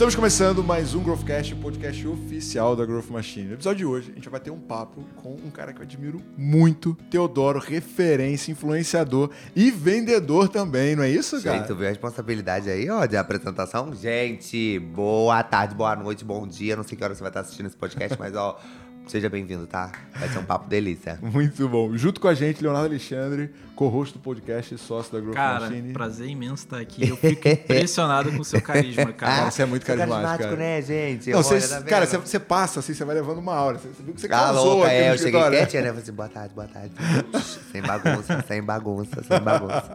Estamos começando mais um Growthcast, o podcast oficial da Growth Machine. No episódio de hoje, a gente vai ter um papo com um cara que eu admiro muito, Teodoro, referência, influenciador e vendedor também, não é isso, cara? Gente, tu viu a responsabilidade aí, ó, de apresentação? Gente, boa tarde, boa noite, bom dia. Não sei que hora você vai estar assistindo esse podcast, mas ó, seja bem-vindo, tá? Vai ser um papo delícia. Muito bom. Junto com a gente, Leonardo Alexandre, co-host do podcast e sócio da Growth Cara, Machine. prazer imenso estar aqui. Eu fico impressionado com o seu carisma, cara. Cara, você é muito Sou carismático, cara. né, gente? Não, Olha, tá cara, você, você passa assim, você vai levando uma hora. Você, você viu que você Tá causou louca, aqui é, eu cheguei quietinha, né? Falei assim, boa tarde, boa tarde. sem bagunça, sem bagunça, sem bagunça.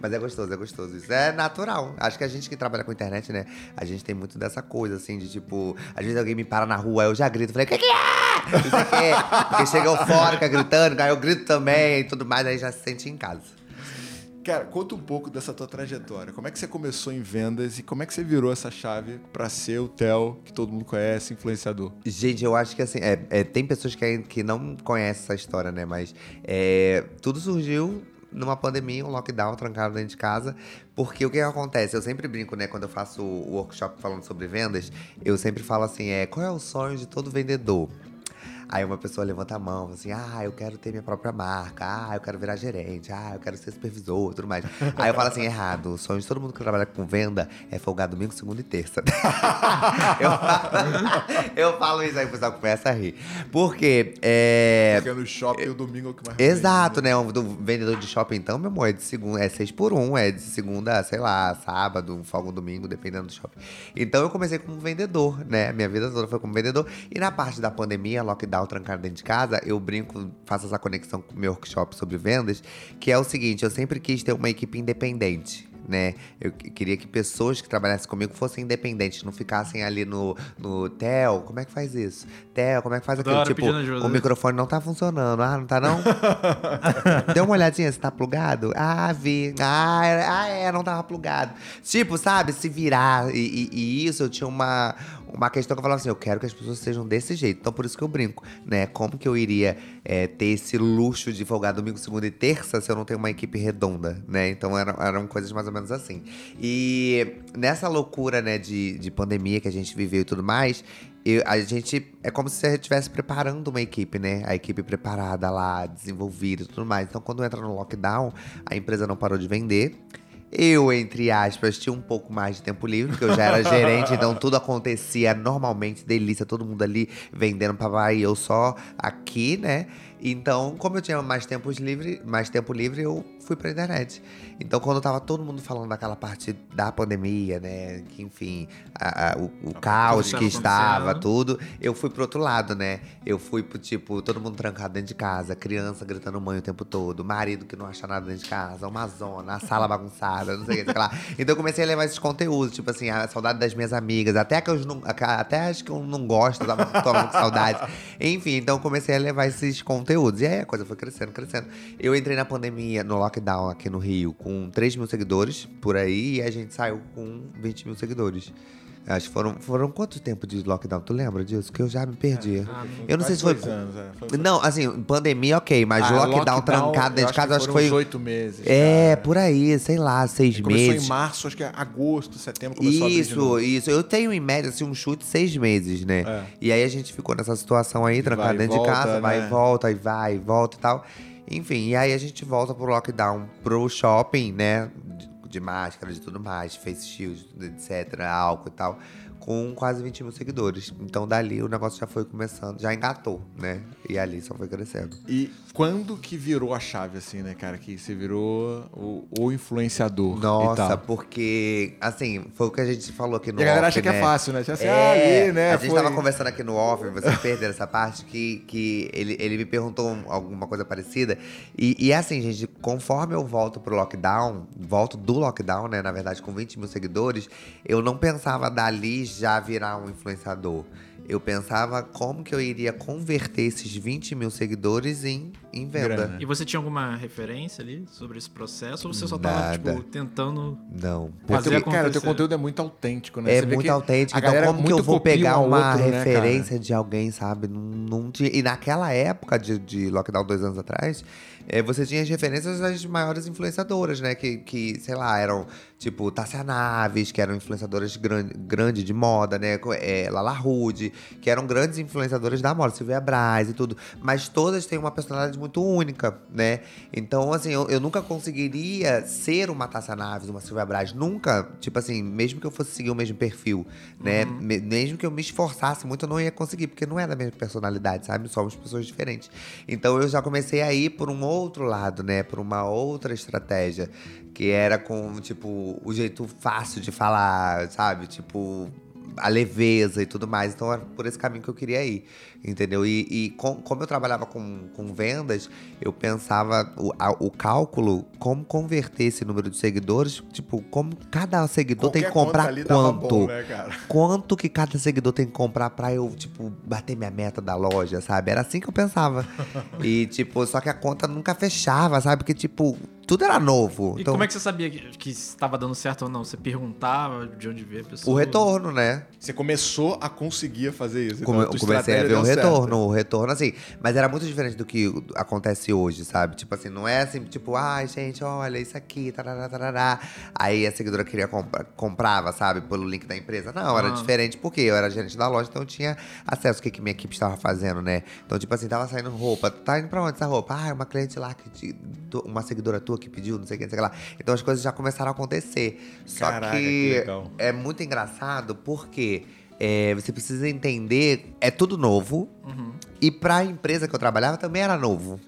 Mas é gostoso, é gostoso. Isso é natural. Acho que a gente que trabalha com internet, né? A gente tem muito dessa coisa, assim, de tipo... Às vezes alguém me para na rua, eu já grito. Falei, o que que é? Não sei o quê. Porque chega eufórica, gritando, aí eu grito também e tudo mais. Aí já se sente em casa. Cara, conta um pouco dessa tua trajetória. Como é que você começou em vendas e como é que você virou essa chave pra ser o Theo, que todo mundo conhece, influenciador? Gente, eu acho que assim, é, é, tem pessoas que, que não conhecem essa história, né? Mas é, tudo surgiu numa pandemia, um lockdown, trancado dentro de casa. Porque o que acontece? Eu sempre brinco, né? Quando eu faço o workshop falando sobre vendas, eu sempre falo assim: é, qual é o sonho de todo vendedor? Aí uma pessoa levanta a mão, assim, ah, eu quero ter minha própria marca, ah, eu quero virar gerente, ah, eu quero ser supervisor, tudo mais. Aí eu falo assim, errado, o sonho de todo mundo que trabalha com venda é folgar domingo, segunda e terça. eu, falo, eu falo isso aí, o pessoal começa a rir. Porque, é... Porque no shopping o domingo é o que mais Exato, vende. né? Um do vendedor de shopping, então, meu amor, é de segunda, é seis por um, é de segunda, sei lá, sábado, folga um domingo, dependendo do shopping. Então eu comecei como vendedor, né? Minha vida toda foi como vendedor. E na parte da pandemia, lockdown, trancado dentro de casa, eu brinco, faço essa conexão com o meu workshop sobre vendas, que é o seguinte, eu sempre quis ter uma equipe independente. Né? Eu que- queria que pessoas que trabalhassem comigo fossem independentes, não ficassem ali no, no Theo, como é que faz isso? Theo, como é que faz aquilo? Tipo, o microfone não tá funcionando. Ah, não tá não? Dê uma olhadinha se tá plugado. Ah, vi. Ah, é, ah, é, não tava plugado. Tipo, sabe, se virar. E, e- e isso eu tinha uma, uma questão que eu falava assim: eu quero que as pessoas sejam desse jeito. Então por isso que eu brinco, né? Como que eu iria é, ter esse luxo de folgar domingo, segunda e terça se eu não tenho uma equipe redonda, né? Então eram, eram coisas mais ou menos assim. E nessa loucura, né, de, de pandemia que a gente viveu e tudo mais. eu- a gente é como se a gente estivesse preparando uma equipe, né? A equipe preparada lá, desenvolvida e tudo mais. Então, quando entra no lockdown, a empresa não parou de vender. Eu, entre aspas, tinha um pouco mais de tempo livre, porque eu já era gerente, então tudo acontecia normalmente, delícia, todo mundo ali vendendo papai e eu só aqui, né? Então, como eu tinha mais tempo livre, mais tempo livre, eu fui pra internet. Então, quando tava todo mundo falando daquela parte da pandemia, né? Que, enfim, a- a- o, o caos tava que estava, tudo, eu fui pro outro lado, né? Eu fui pro tipo, todo mundo trancado dentro de casa, criança gritando mãe o tempo todo, marido que não acha nada dentro de casa, uma zona, a sala bagunçada, não sei o que, sei lá. Então eu comecei a levar esses conteúdos, tipo assim, a saudade das minhas amigas, até que eu não, até as que eu não gosto, tava tomando com saudade. Enfim, então eu comecei a levar esses conteúdos. E aí a coisa foi crescendo, crescendo. Eu entrei na pandemia, no lockdown aqui no Rio, com 3 mil seguidores por aí, e a gente saiu com 20 mil seguidores. Acho que foram, foram quanto tempo de lockdown? Tu lembra disso? Que eu já me perdi. eu não sei se foi. Anos, é. Foi- Não, assim, pandemia, ok, mas Ah, lockdown, trancado dentro de casa, acho que foi. uns oito meses. É, cara. por aí, sei lá, seis Começou meses. em março, acho que é agosto, setembro, começou. Isso, isso. Eu tenho em média assim, um chute seis meses, né? É. E aí a gente ficou nessa situação aí, trancado vai dentro volta, de casa, vai né? e volta, e vai e volta e tal. Enfim, e aí a gente volta pro lockdown, pro shopping, né? De, de máscara, de tudo mais, face shield, etc, álcool e tal. Com quase 20 mil seguidores. Então dali o negócio já foi começando, já engatou, né? E ali só foi crescendo. E quando que virou a chave, assim, né, cara? Que você virou o, o influenciador Nossa, porque, assim, foi o que a gente falou aqui no E a galera off, acha que é né? fácil, né? Assim, É, ah, ali, né? A gente foi- tava conversando aqui no off, vocês perderam essa parte, que, que ele, ele me perguntou um- alguma coisa parecida. E, e é assim, gente, conforme eu volto pro lockdown, volto do lockdown, né? Na verdade, com 20 mil seguidores, eu não pensava dali já virar um influenciador. Eu pensava como que eu iria converter esses 20 mil seguidores em, em venda. Grana. E você tinha alguma referência ali sobre esse processo? Ou você só tava, Nada. tipo, tentando. Não. Fazer Porque, cara, o teu conteúdo é muito autêntico, né? É Você muito autêntico. Então, como que eu vou pegar um uma outro, né, referência de alguém, sabe? Não, não tinha- E naquela época de, de lockdown, dois anos atrás, é, você tinha as referências das maiores influenciadoras, né? Que, que sei lá, eram tipo Tássia Naves, que eram influenciadoras grande, grande de moda, né? É, Lala Rude, que eram grandes influenciadoras da moda, Silvia Braz e tudo. Mas todas têm uma personalidade muito única, né? Então, assim, eu, eu nunca conseguiria ser uma Tássia Naves, uma Silvia Braz. Nunca, tipo assim, mesmo que eu fosse seguir o mesmo perfil, né? Me- mesmo que eu me esforçasse muito, eu não ia conseguir, porque não é da mesma personalidade, sabe? Somos pessoas diferentes. Então eu já comecei a ir por um outro lado, né? Por uma outra estratégia. Que era com, tipo, o jeito fácil de falar, sabe? Tipo, a leveza e tudo mais. Então era por esse caminho que eu queria ir, entendeu? E, e com- como eu trabalhava com, com vendas, eu pensava o, a- o cálculo, como converter esse número de seguidores, tipo, como cada seguidor tem que Qualquer comprar quanto. bom, né? Quanto que cada seguidor tem que comprar pra eu, tipo, bater minha meta da loja, sabe? Era assim que eu pensava. e, tipo, só que a conta nunca fechava, sabe? Porque, tipo, tudo era novo. E então, como é que você sabia que, estava dando certo ou não? Você perguntava de onde veio a pessoa? o retorno, né? Você começou a conseguir fazer isso. Come- então, tua eu comecei a ver o deu certo. retorno, o retorno, assim. Mas era muito diferente do que acontece hoje, sabe? Tipo assim, não é assim, tipo, ai, gente, olha, isso aqui, tarará, tarará. Aí a seguidora queria comprar, comprava, sabe, pelo link da empresa. Não, era Ah. diferente porque eu era gerente da loja, então eu tinha acesso ao que, que minha equipe estava fazendo, né? Então, tipo assim, tava saindo roupa. Tá indo pra onde essa roupa? Ah, é uma cliente lá, que uma seguidora tua que pediu, não sei o que, não sei o que lá. Então as coisas já começaram a acontecer. Só Caraca, que que legal. é muito engraçado porque é, você precisa entender, é tudo novo. E pra empresa que eu trabalhava também era novo.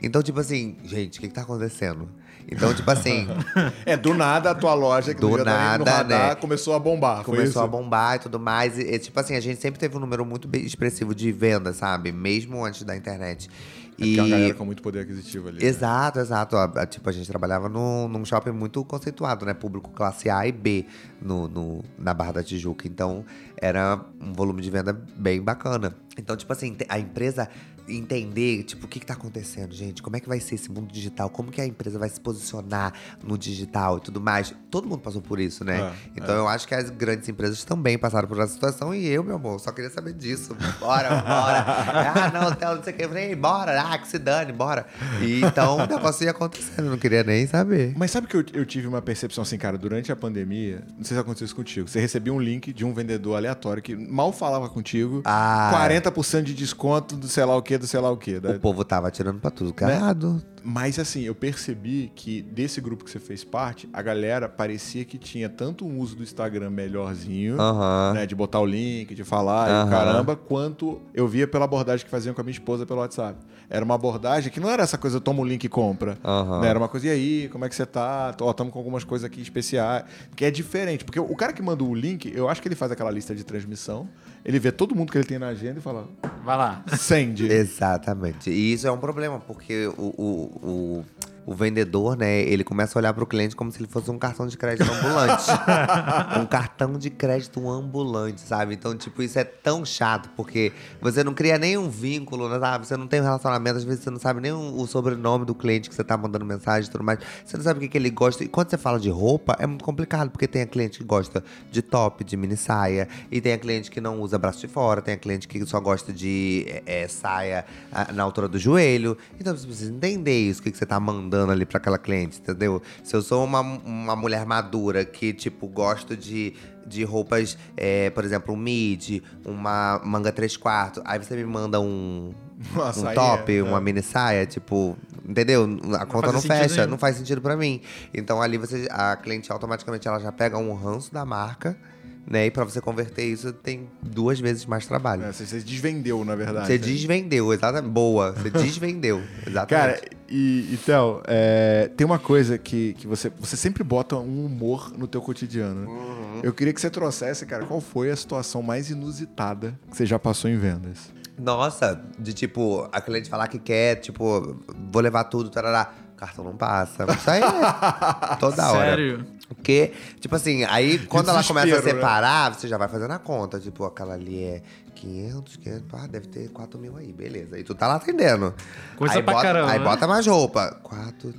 Então, tipo assim, gente, o que, que tá acontecendo? Então, tipo assim, É, do nada a tua loja que Do tá no nada, radar, né? começou a bombar. começou a bombar e tudo mais. E, e, tipo assim, a gente sempre teve um número muito expressivo de venda, sabe? Mesmo antes da internet. É é uma galera com muito poder aquisitivo ali. né? Exato, exato. A- tipo, a gente trabalhava num, num shopping muito conceituado, né? Público classe A e B no, no- na Barra da Tijuca. Então, era um volume de venda bem bacana. Então, tipo assim, a empresa entender, tipo, o que, que tá acontecendo, gente? Como é que vai ser esse mundo digital? Como que a empresa vai se posicionar no digital e tudo mais? Todo mundo passou por isso, né? É, então, eu acho que as grandes empresas também passaram por essa situação. E eu, meu amor, só queria saber disso. Bora, bora. ah, não, Theo, não sei o que. Eu falei, bora, ah, que se dane, bora. E, então, o negócio ia acontecendo, eu não queria nem saber. Mas sabe que eu, eu tive uma percepção assim, cara, durante a pandemia, não sei se aconteceu isso contigo, você recebia um link de um vendedor aleatório que mal falava contigo, Ah. 40% de desconto do sei lá o que, do sei lá o que. O povo tava atirando pra tudo, carado. Mas assim, eu percebi que desse grupo que você fez parte, a galera parecia que tinha tanto um uso do Instagram melhorzinho, né, de botar o link, de falar e o Aham. caramba, quanto eu via pela abordagem que faziam com a minha esposa pelo WhatsApp. Era uma abordagem que não era essa coisa, toma o link e compra. Né, Era uma coisa, e aí, como é que você tá? Ó, tamo com algumas coisas aqui especiais. Que é diferente, porque o cara que manda o link, eu acho que ele faz aquela lista de transmissão, ele vê todo mundo que ele tem na agenda e fala, Vai lá. send. Exatamente. E isso é um problema, porque o, o, 我 o vendedor, né, ele começa a olhar pro cliente como se ele fosse um cartão de crédito ambulante. um cartão de crédito ambulante, sabe? Então, tipo, isso é tão chato, porque você não cria nenhum vínculo, né, sabe? Você não tem um relacionamento, às vezes você não sabe nem o, o sobrenome do cliente que você tá mandando mensagem e tudo mais. Você não sabe o que, que ele gosta. E quando você fala de roupa, é muito complicado, porque tem a cliente que gosta de top, de mini saia, e tem a cliente que não usa braço de fora, tem a cliente que só gosta de é, é, saia ah, na altura do joelho. Então você precisa entender isso, o que, que você tá mandando ali pra aquela cliente, entendeu? Se eu sou uma, uma mulher madura que, tipo, gosto de, de roupas, é, por exemplo, um mid, uma manga 3 quartos, aí você me manda um, Uma um top, é. uma mini saia, tipo, entendeu? A conta faz não fecha, nenhum. não faz sentido pra mim. Então ali você, a cliente automaticamente ela já pega um ranço da marca, né? E pra você converter isso tem duas vezes mais trabalho. É, você, você desvendeu, na verdade. Você né? desvendeu, exatamente. Boa, você desvendeu, exatamente. Cara, e, e Theo, é, tem uma coisa que, que você, você sempre bota um humor no teu cotidiano. né? Uhum. Eu queria que você trouxesse, cara, qual foi a situação mais inusitada que você já passou em vendas? Nossa, de tipo, a cliente falar que quer, tipo, vou levar tudo, tarará. Cartão não passa. Isso aí é toda hora. Sério? Porque, tipo assim, aí quando ela começa a né? separar, você já vai fazendo a conta. Tipo, aquela ali é 500, 500, ah, deve ter 4 mil aí, beleza. E tu tá lá atendendo. Coisa aí pra bota, caramba, Aí né? bota mais roupa. 4,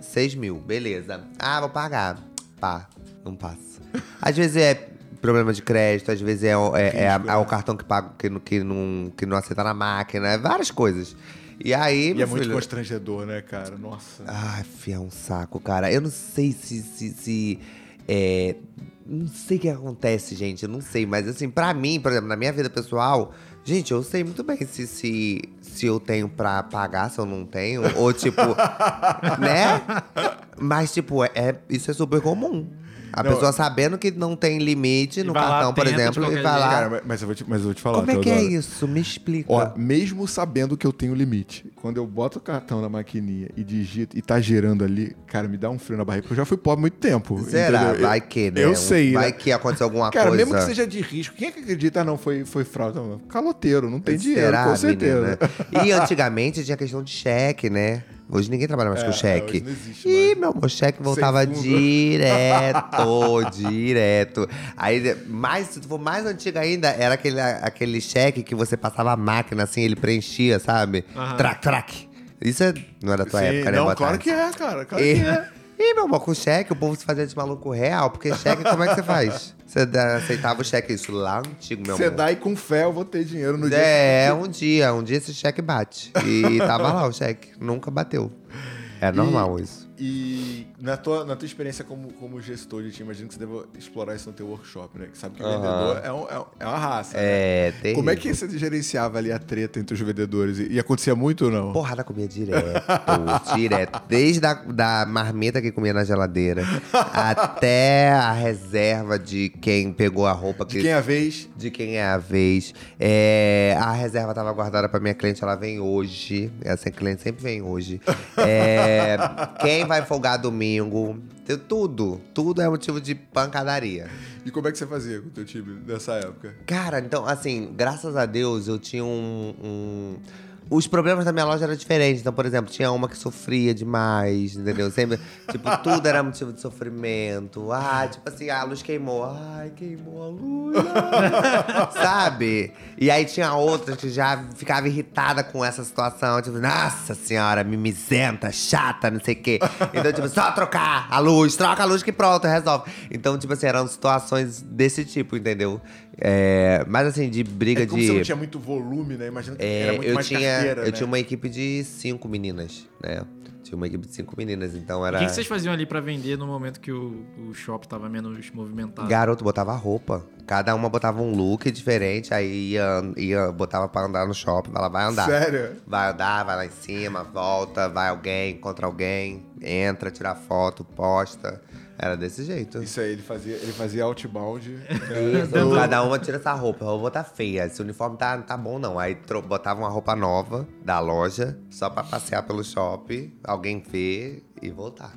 6 mil, beleza. Ah, vou pagar. Pá, não passa. Às vezes é problema de crédito, às vezes é, o- é- é Risco, é o né? cartão que, paga, que, não- que, não, que não aceita na máquina, é várias coisas. E aí, E é muito filho... constrangedor, né, cara? Nossa. Ai, fia, é um saco, cara. Eu não sei se. se, se é, não sei o que acontece, gente. Eu não sei. Mas assim, pra mim, por exemplo, na minha vida pessoal, gente, eu sei muito bem se, se, se eu tenho pra pagar, se eu não tenho. ou tipo. né? Mas, tipo, é, isso é super comum. A Não, pessoa sabendo que não tem limite no cartão, por exemplo, e vai lá. Cara, mas- mas eu vou te, mas eu vou te falar, Como é que é isso? Me explica. Ó, mesmo sabendo que eu tenho limite, quando eu boto o cartão na maquininha e digito e tá girando ali, cara, me dá um frio na barriga, porque eu já fui pobre há muito tempo. Será? entendeu? Vai Eu- que, né? Eu sei. Vai né? que aconteceu alguma Cara, coisa. mesmo que seja de risco, quem é que acredita, ah, não, foi, foi fraude? Não, Caloteiro, não tem dinheiro, Será, com certeza. menina? E antigamente tinha questão de cheque, né? Hoje ninguém trabalha mais É, com cheque. hoje não existe Ih, mais. meu amor, cheque voltava direto, direto. Aí, mais, se tu for mais antiga ainda, era aquele, aquele cheque que você passava a máquina, assim, ele preenchia, sabe? Aham. Trac, trac. Isso é- não é da tua Sim, época, né, não, Boa claro tarde? que é, cara, claro E, que é. Ih, meu amor, com cheque o povo se fazia de maluco real, porque cheque, como é que você faz? Você aceitava o cheque, isso lá antigo, meu Você amor. dá e com fé eu vou ter dinheiro no dia. É, um dia, um dia esse cheque bate. E tava lá o cheque, nunca bateu. É normal isso. E na tua, na tua experiência como, como gestor de time, imagino que você deva explorar isso no teu workshop, né? Que sabe que o Aham. vendedor é, um- é um- é uma raça. né? É, terrível. Como é que você gerenciava ali a treta entre os vendedores? E, e acontecia muito ou não? Porrada comia direto, direto. Desde a da marmita que comia na geladeira até a reserva de quem pegou a roupa que De quem é a vez? de quem é a vez. É, a reserva tava guardada pra minha cliente, ela vem hoje. Essa cliente sempre vem hoje. É, quem vai folgar domingo. Tudo, tudo é motivo de pancadaria. E como é que você fazia com o teu time nessa época? Cara, então, assim, graças a Deus eu tinha um. um- Os problemas da minha loja eram diferentes. Então, por exemplo, tinha uma que sofria demais, entendeu? Sempre, tipo, tudo era motivo de sofrimento. Ah, tipo assim, a luz queimou. Ai, queimou a luz. Sabe? E aí tinha outras que já ficava irritada com essa situação. Tipo, nossa senhora, mimizenta, chata, não sei o quê. Então, tipo, só trocar a luz, troca a luz que pronto, resolve. Então, tipo assim, eram situações desse tipo, entendeu? É, mas assim, de briga É como de. você não tinha muito volume, né? Imagina que É, era muito eu mais tinha, carteira, eu né? tinha uma equipe de cinco meninas, né? Tinha uma equipe de cinco meninas, então era. O que, que vocês faziam ali pra vender no momento que o, o shopping tava menos movimentado? Garoto botava roupa. Cada uma botava um look diferente, aí ia, ia botava pra andar no shopping. Ela vai andar. Sério? Vai andar, vai lá em cima, volta, vai alguém, encontra alguém, entra, tira foto, posta. Era desse jeito. Isso aí, ele fazia, ele fazia outbound. Isso, cada uma tira essa roupa. A roupa tá feia. Esse uniforme tá, não tá bom, não. Aí botava uma roupa nova da loja, só pra passear pelo shopping, alguém ver e voltar.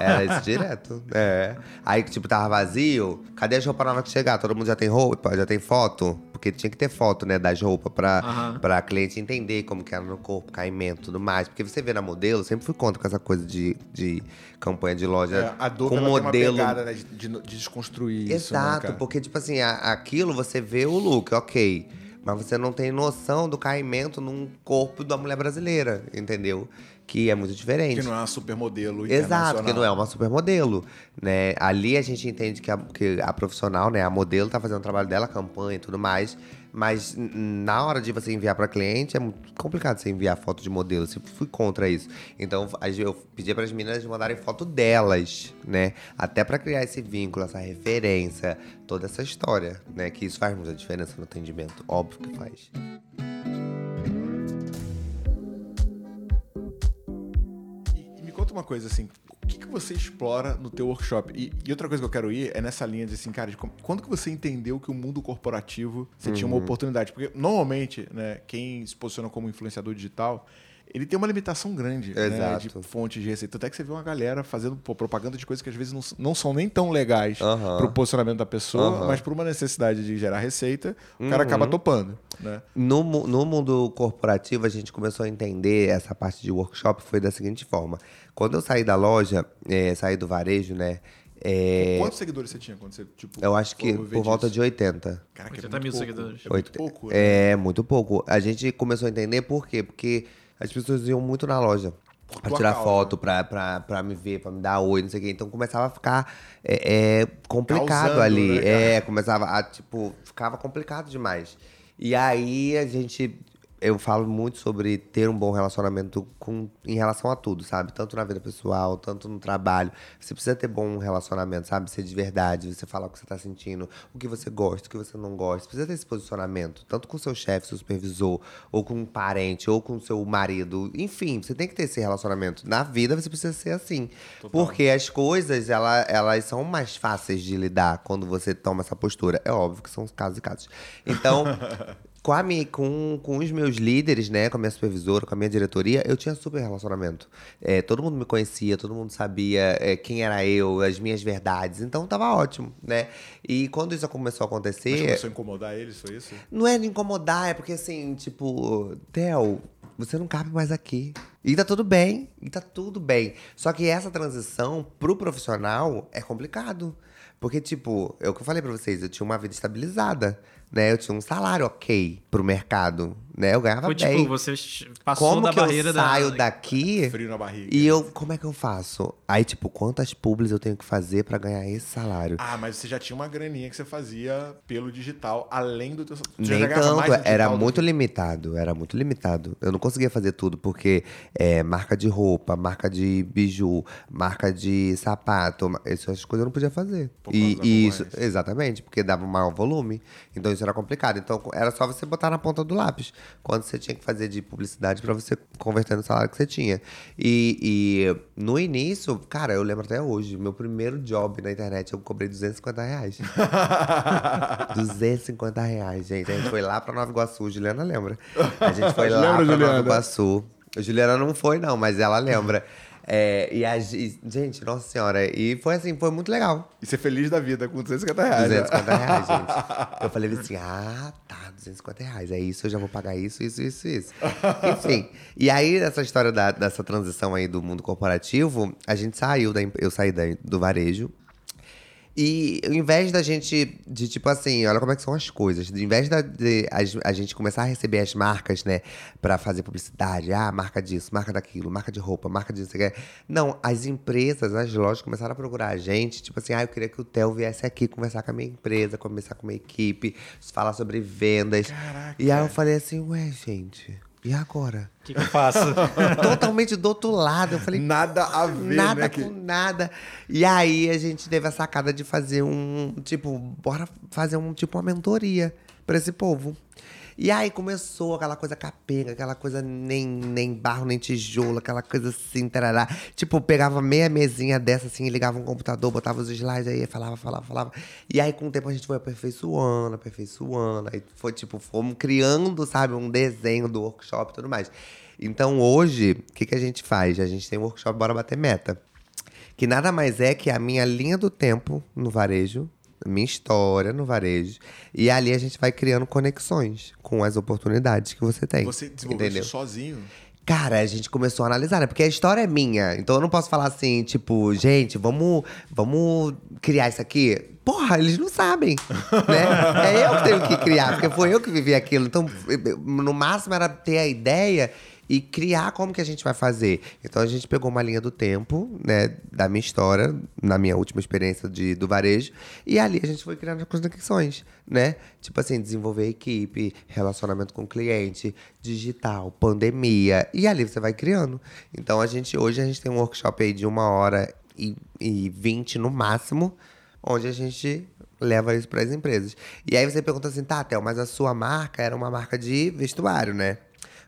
Era isso direto. É. Aí, tipo, tava vazio. Cadê as roupas novas que chegar? Todo mundo já tem roupa? Já tem foto? Porque tinha que ter foto, né, das roupas pra, Aham. pra cliente entender como que era no corpo, caimento e tudo mais. Porque você vê na modelo, sempre fui contra com essa coisa de, de campanha de loja É, a dor com ela modelo tem uma pegada, né? De, de- de desconstruir isso, né, Exato, cara? porque, tipo assim, a- aquilo você vê o look, ok. Mas você não tem noção do caimento num corpo da mulher brasileira, entendeu? Que é muito diferente. Que não é uma supermodelo Exato, que não é uma supermodelo, né? Ali a gente entende que a, que a profissional, né, a modelo tá fazendo o trabalho dela, a campanha e tudo mais, mas na hora de você enviar para cliente é muito complicado você enviar foto de modelo, eu sempre fui contra isso. Então eu pedi para as meninas mandarem foto delas, né? Até para criar esse vínculo, essa referência, toda essa história, né? Que isso faz muita diferença no atendimento, óbvio que faz. Uma coisa, assim, o que, que você explora no teu workshop? E, e outra coisa que eu quero ir é nessa linha de assim, cara, de como- quando que você entendeu que o mundo corporativo você tinha uma Uhum. oportunidade? Porque normalmente, né, quem se posiciona como influenciador digital, ele tem uma limitação grande né, de fontes de receita. Até que você vê uma galera fazendo pô, propaganda de coisas que às vezes não, não são nem tão legais Aham. pro posicionamento da pessoa, Aham. mas por uma necessidade de gerar receita, o cara Uhum. acaba topando. Né? No, no mundo corporativo, a gente começou a entender essa parte de workshop foi da seguinte forma. Quando eu saí da loja, eh, saí do varejo, né? eh, Quantos seguidores você tinha quando você, tipo, eu acho que por volta disso? de 80. Caraca, 80 é mil pouco. seguidores. É muito pouco. né? É, muito pouco. A gente começou a entender por quê? Porque as pessoas iam muito na loja. Pra tua tirar causa. foto, pra, pra, pra me ver, pra me dar oi, não sei o quê. Então começava a ficar é, é, complicado Causando, ali. né, é, começava a, tipo, ficava complicado demais. E aí a gente. Eu falo muito sobre ter um bom relacionamento com, em relação a tudo, sabe? Tanto na vida pessoal, tanto no trabalho. Você precisa ter bom relacionamento, sabe? Ser de verdade, você falar o que você tá sentindo, o que você gosta, o que você não gosta. Você precisa ter esse posicionamento, tanto com seu chefe, seu supervisor, ou com um parente, ou com seu marido. Enfim, você tem que ter esse relacionamento. Na vida, você precisa ser assim. Porque as coisas, ela, elas são mais fáceis de lidar quando você toma essa postura. É óbvio que são casos e casos. Então, com, a minha, com, com os meus líderes, né, com a minha supervisora, com a minha diretoria, eu tinha super relacionamento. É, todo mundo me conhecia, todo mundo sabia é, quem era eu, as minhas verdades. Então tava ótimo, né? E quando isso começou a Mas acontecer. começou a incomodar eles, foi isso? Não é de incomodar, é porque assim, tipo, Theo, você não cabe mais aqui. E tá tudo bem, e tá tudo bem. Só que essa transição pro profissional é complicado. Porque, tipo, é o que eu falei pra vocês, eu tinha uma vida estabilizada, né? Eu tinha um salário ok pro mercado, né? Eu ganhava Foi bem. tipo, você passou Como da que eu barreira saio da. daqui Frio na barriga. e eu, como é que eu faço? Aí, tipo, quantas publis eu tenho que fazer pra ganhar esse salário? Ah, mas você já tinha uma graninha que você fazia pelo digital, além do teu... Você Nem tanto, era muito que- limitado, era muito limitado. Eu não conseguia fazer tudo, porque é, marca de roupa, marca de biju, marca de sapato, essas coisas eu não podia fazer. Por E, e isso, exatamente, porque dava um maior volume. Então isso era complicado. Então era só você botar na ponta do lápis. Quando você tinha que fazer de publicidade pra você converter no salário que você tinha. E, e no início, cara, eu lembro até hoje, meu primeiro job na internet eu cobrei 250 reais. 250 reais, gente. A gente foi lá pra Nova Iguaçu, Juliana lembra. A gente foi lá Lembra, pra Juliana? Nova Iguaçu. A Juliana não foi, não, mas ela lembra. É, e a ge- gente, nossa senhora, e foi assim, foi muito legal. E ser feliz da vida com 250 reais. né? 250 reais, gente. Eu falei assim, ah, tá, 250 reais. É isso, eu já vou pagar isso, isso, isso, isso. Enfim. E aí, nessa história da- dessa transição aí do mundo corporativo, a gente saiu, da, eu saí da- do varejo. E ao invés da gente, de tipo assim, olha como é que são as coisas. Ao invés da, de a, a gente começar a receber as marcas, né, pra fazer publicidade, ah, marca disso, marca daquilo, marca de roupa, marca disso, não as empresas, as lojas começaram a procurar a gente, tipo assim, ah, eu queria que o Theo viesse aqui conversar com a minha empresa, conversar com a minha equipe, falar sobre vendas. Caraca. E aí eu falei assim, ué, gente, e agora? O que, que eu faço? Totalmente do outro lado. Eu falei, Nada a ver, nada né? com que- nada. E aí a gente teve a sacada de fazer um, tipo, bora fazer um tipo uma mentoria pra esse povo. E aí começou aquela coisa capenga, aquela coisa nem, nem barro, nem tijolo, aquela coisa assim, tarará. Tipo, pegava meia mesinha dessa assim, ligava um computador, botava os slides aí, falava, falava, falava. E aí com o tempo a gente foi aperfeiçoando, aperfeiçoando. Aí foi tipo, fomos criando, sabe, um desenho do workshop e tudo mais. Então hoje, o que, que a gente faz? A gente tem um workshop Bora Bater Meta. Que nada mais é que a minha linha do tempo no varejo, minha história no varejo. E ali a gente vai criando conexões com as oportunidades que você tem. Você desenvolveu entendeu? isso sozinho? Cara, a gente começou a analisar, né? Porque a história é minha. Então eu não posso falar assim, tipo, gente, vamos, vamos criar isso aqui. Porra, eles não sabem, né? É eu que tenho que criar, porque foi eu que vivi aquilo. Então, no máximo era ter a ideia e criar como que a gente vai fazer. Então a gente pegou uma linha do tempo, né, da minha história, na minha última experiência de, do varejo, e ali a gente foi criando as conexões, né? Tipo assim, desenvolver equipe, relacionamento com cliente, digital, pandemia, e ali você vai criando. Então a gente hoje a gente tem um workshop aí de uma hora e, e 20 no máximo, onde a gente leva isso para as empresas. E aí você pergunta assim, tá, Théo, mas a sua marca era uma marca de vestuário, né?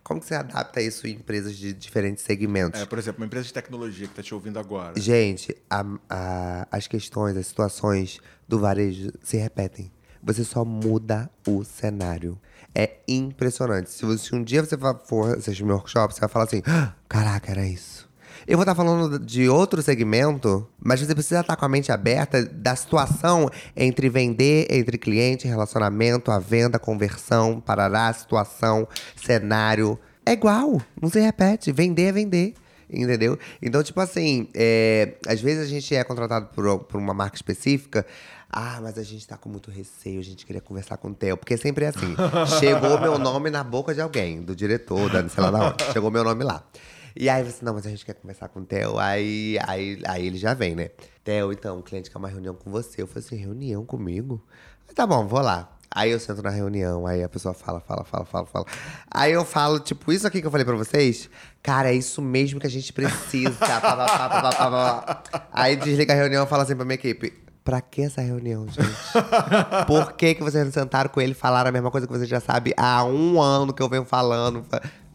Como que você adapta isso em empresas de diferentes segmentos? É, por exemplo, uma empresa de tecnologia que tá te ouvindo agora. Gente, a- a- as questões, as situações do varejo se repetem. Você só muda o cenário. É impressionante. Se, você- se um dia você for assistir meu workshop, você vai falar assim: "Ah, caraca, era isso. Eu vou estar falando de outro segmento, mas você precisa estar com a mente aberta da situação entre vender, entre cliente, relacionamento, a venda, conversão, parará, situação, cenário. É igual, não se repete. Vender é vender. Entendeu? Então, tipo assim, é, às vezes a gente é contratado por, por uma marca específica. Ah, mas a gente tá com muito receio, a gente queria conversar com o Theo. Porque sempre é assim: chegou meu nome na boca de alguém, do diretor, da sei lá da onde. Chegou meu nome lá. E aí você, não, mas a gente quer conversar com o Theo. Aí, aí, aí ele já vem, né? Theo, então, o cliente quer uma reunião com você. Eu falei assim: reunião comigo? Aí, tá bom, vou lá. Aí eu sento na reunião, aí a pessoa fala, fala, fala, fala, fala. Aí eu falo, tipo, isso aqui que eu falei pra vocês, cara, é isso mesmo que a gente precisa. pá, pá, pá. Aí desliga a reunião e fala assim pra minha equipe. Pra que essa reunião, gente? Por que, que vocês não sentaram com ele e falaram a mesma coisa que você já sabe há um ano que eu venho falando?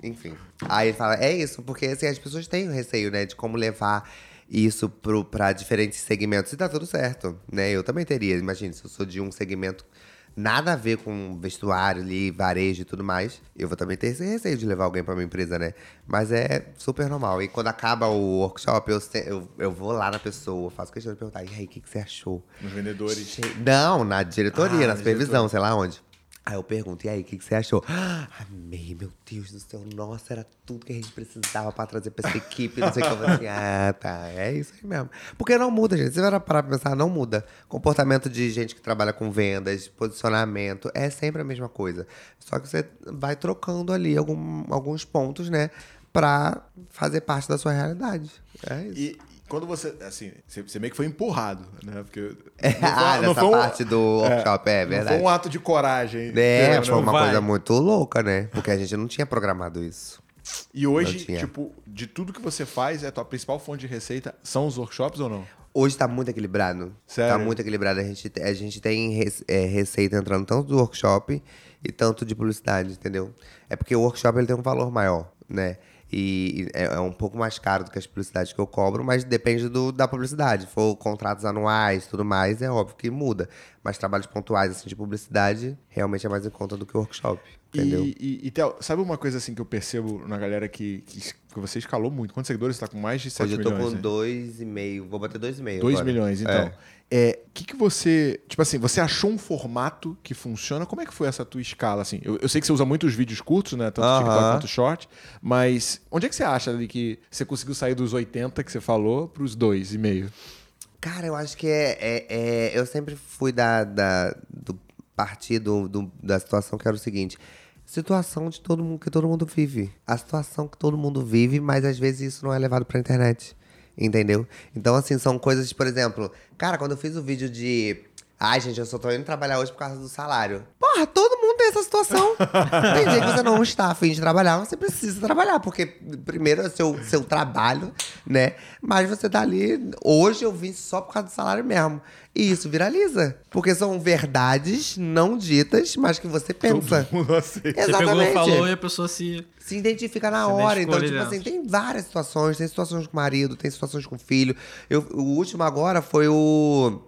Enfim. Aí ele fala, é isso, porque assim, as pessoas têm o receio, né, de como levar isso pro, pra diferentes segmentos. E tá tudo certo, né? Eu também teria. Imagina, se eu sou de um segmento nada a ver com vestuário ali, varejo e tudo mais, eu vou também ter esse receio de levar alguém pra minha empresa, né? Mas é super normal. E quando acaba o workshop, eu, eu, eu vou lá na pessoa, faço questão de perguntar, e aí, o que, que você achou? Nos vendedores. Não, na diretoria, Ah, na supervisão, diretoria. sei lá onde. Aí eu pergunto, e aí, o que, que você achou? Ah, amei, meu Deus do céu, nossa, era tudo que a gente precisava pra trazer pra essa equipe, não sei o que. Eu falei assim, ah, tá, é isso aí mesmo. Porque não muda, gente. Você vai parar pra pensar, não muda. Comportamento de gente que trabalha com vendas, posicionamento, é sempre a mesma coisa. Só que você vai trocando ali algum- alguns pontos, né, pra fazer parte da sua realidade. É isso. E quando você, assim, você, meio que foi empurrado, né? Porque É, ah, nessa um- parte do workshop, é, Não verdade. foi um ato de coragem. É, Não, foi uma vai. coisa muito louca, né? Porque a gente não tinha programado isso. E hoje, Não tipo, de tudo que você faz, é a tua principal fonte de receita são os workshops ou não? Hoje tá muito equilibrado. Sério? Tá muito equilibrado. A gente, a gente tem é, receita entrando tanto do workshop e tanto de publicidade, entendeu? É porque o workshop ele tem um valor maior, né? E é, é um pouco mais caro do que as publicidades que eu cobro, mas depende do, da publicidade. Se for contratos anuais tudo mais, é óbvio que muda. Mas trabalhos pontuais assim, de publicidade realmente é mais em conta do que o workshop. Entendeu? E, e, e Theo, sabe uma coisa assim que eu percebo na galera que, que, que você escalou muito? Quantos seguidores você tá com mais de 7 Hoje eu tô milhões? com né? dois e meio. Vou bater dois e meio. 2 agora. milhões, então. É, que que você, tipo assim, você achou um formato que funciona? Como é que foi essa tua escala assim? Eu, eu sei que você usa muito os vídeos curtos, né, tanto Aham. TikTok quanto short, mas onde é que você acha ali que você conseguiu sair dos 80 que você falou dois e meio? Cara, eu acho que é. é- é- eu sempre fui da, da- do partido do- da situação que era o seguinte. Situação de todo mundo que todo mundo vive. A situação que todo mundo vive, mas às vezes isso não é levado pra internet. Entendeu? Então, assim, são coisas, por exemplo, cara, quando eu fiz o vídeo de. Ai, gente, eu só tô indo trabalhar hoje por causa do salário. Porra, todo mundo tem essa situação. tem dia que você não está afim de trabalhar, você precisa trabalhar, porque primeiro é o seu, seu trabalho, né? Mas você tá ali. Hoje eu vim só por causa do salário mesmo. E isso viraliza. Porque são verdades não ditas, mas que você pensa. Todo mundo aceita. Você pegou, Exatamente. falou e a pessoa se. Se identifica na Você hora. Então, tipo dentro. assim, tem várias situações. Tem situações com marido, tem situações com filho. Eu, o último agora foi o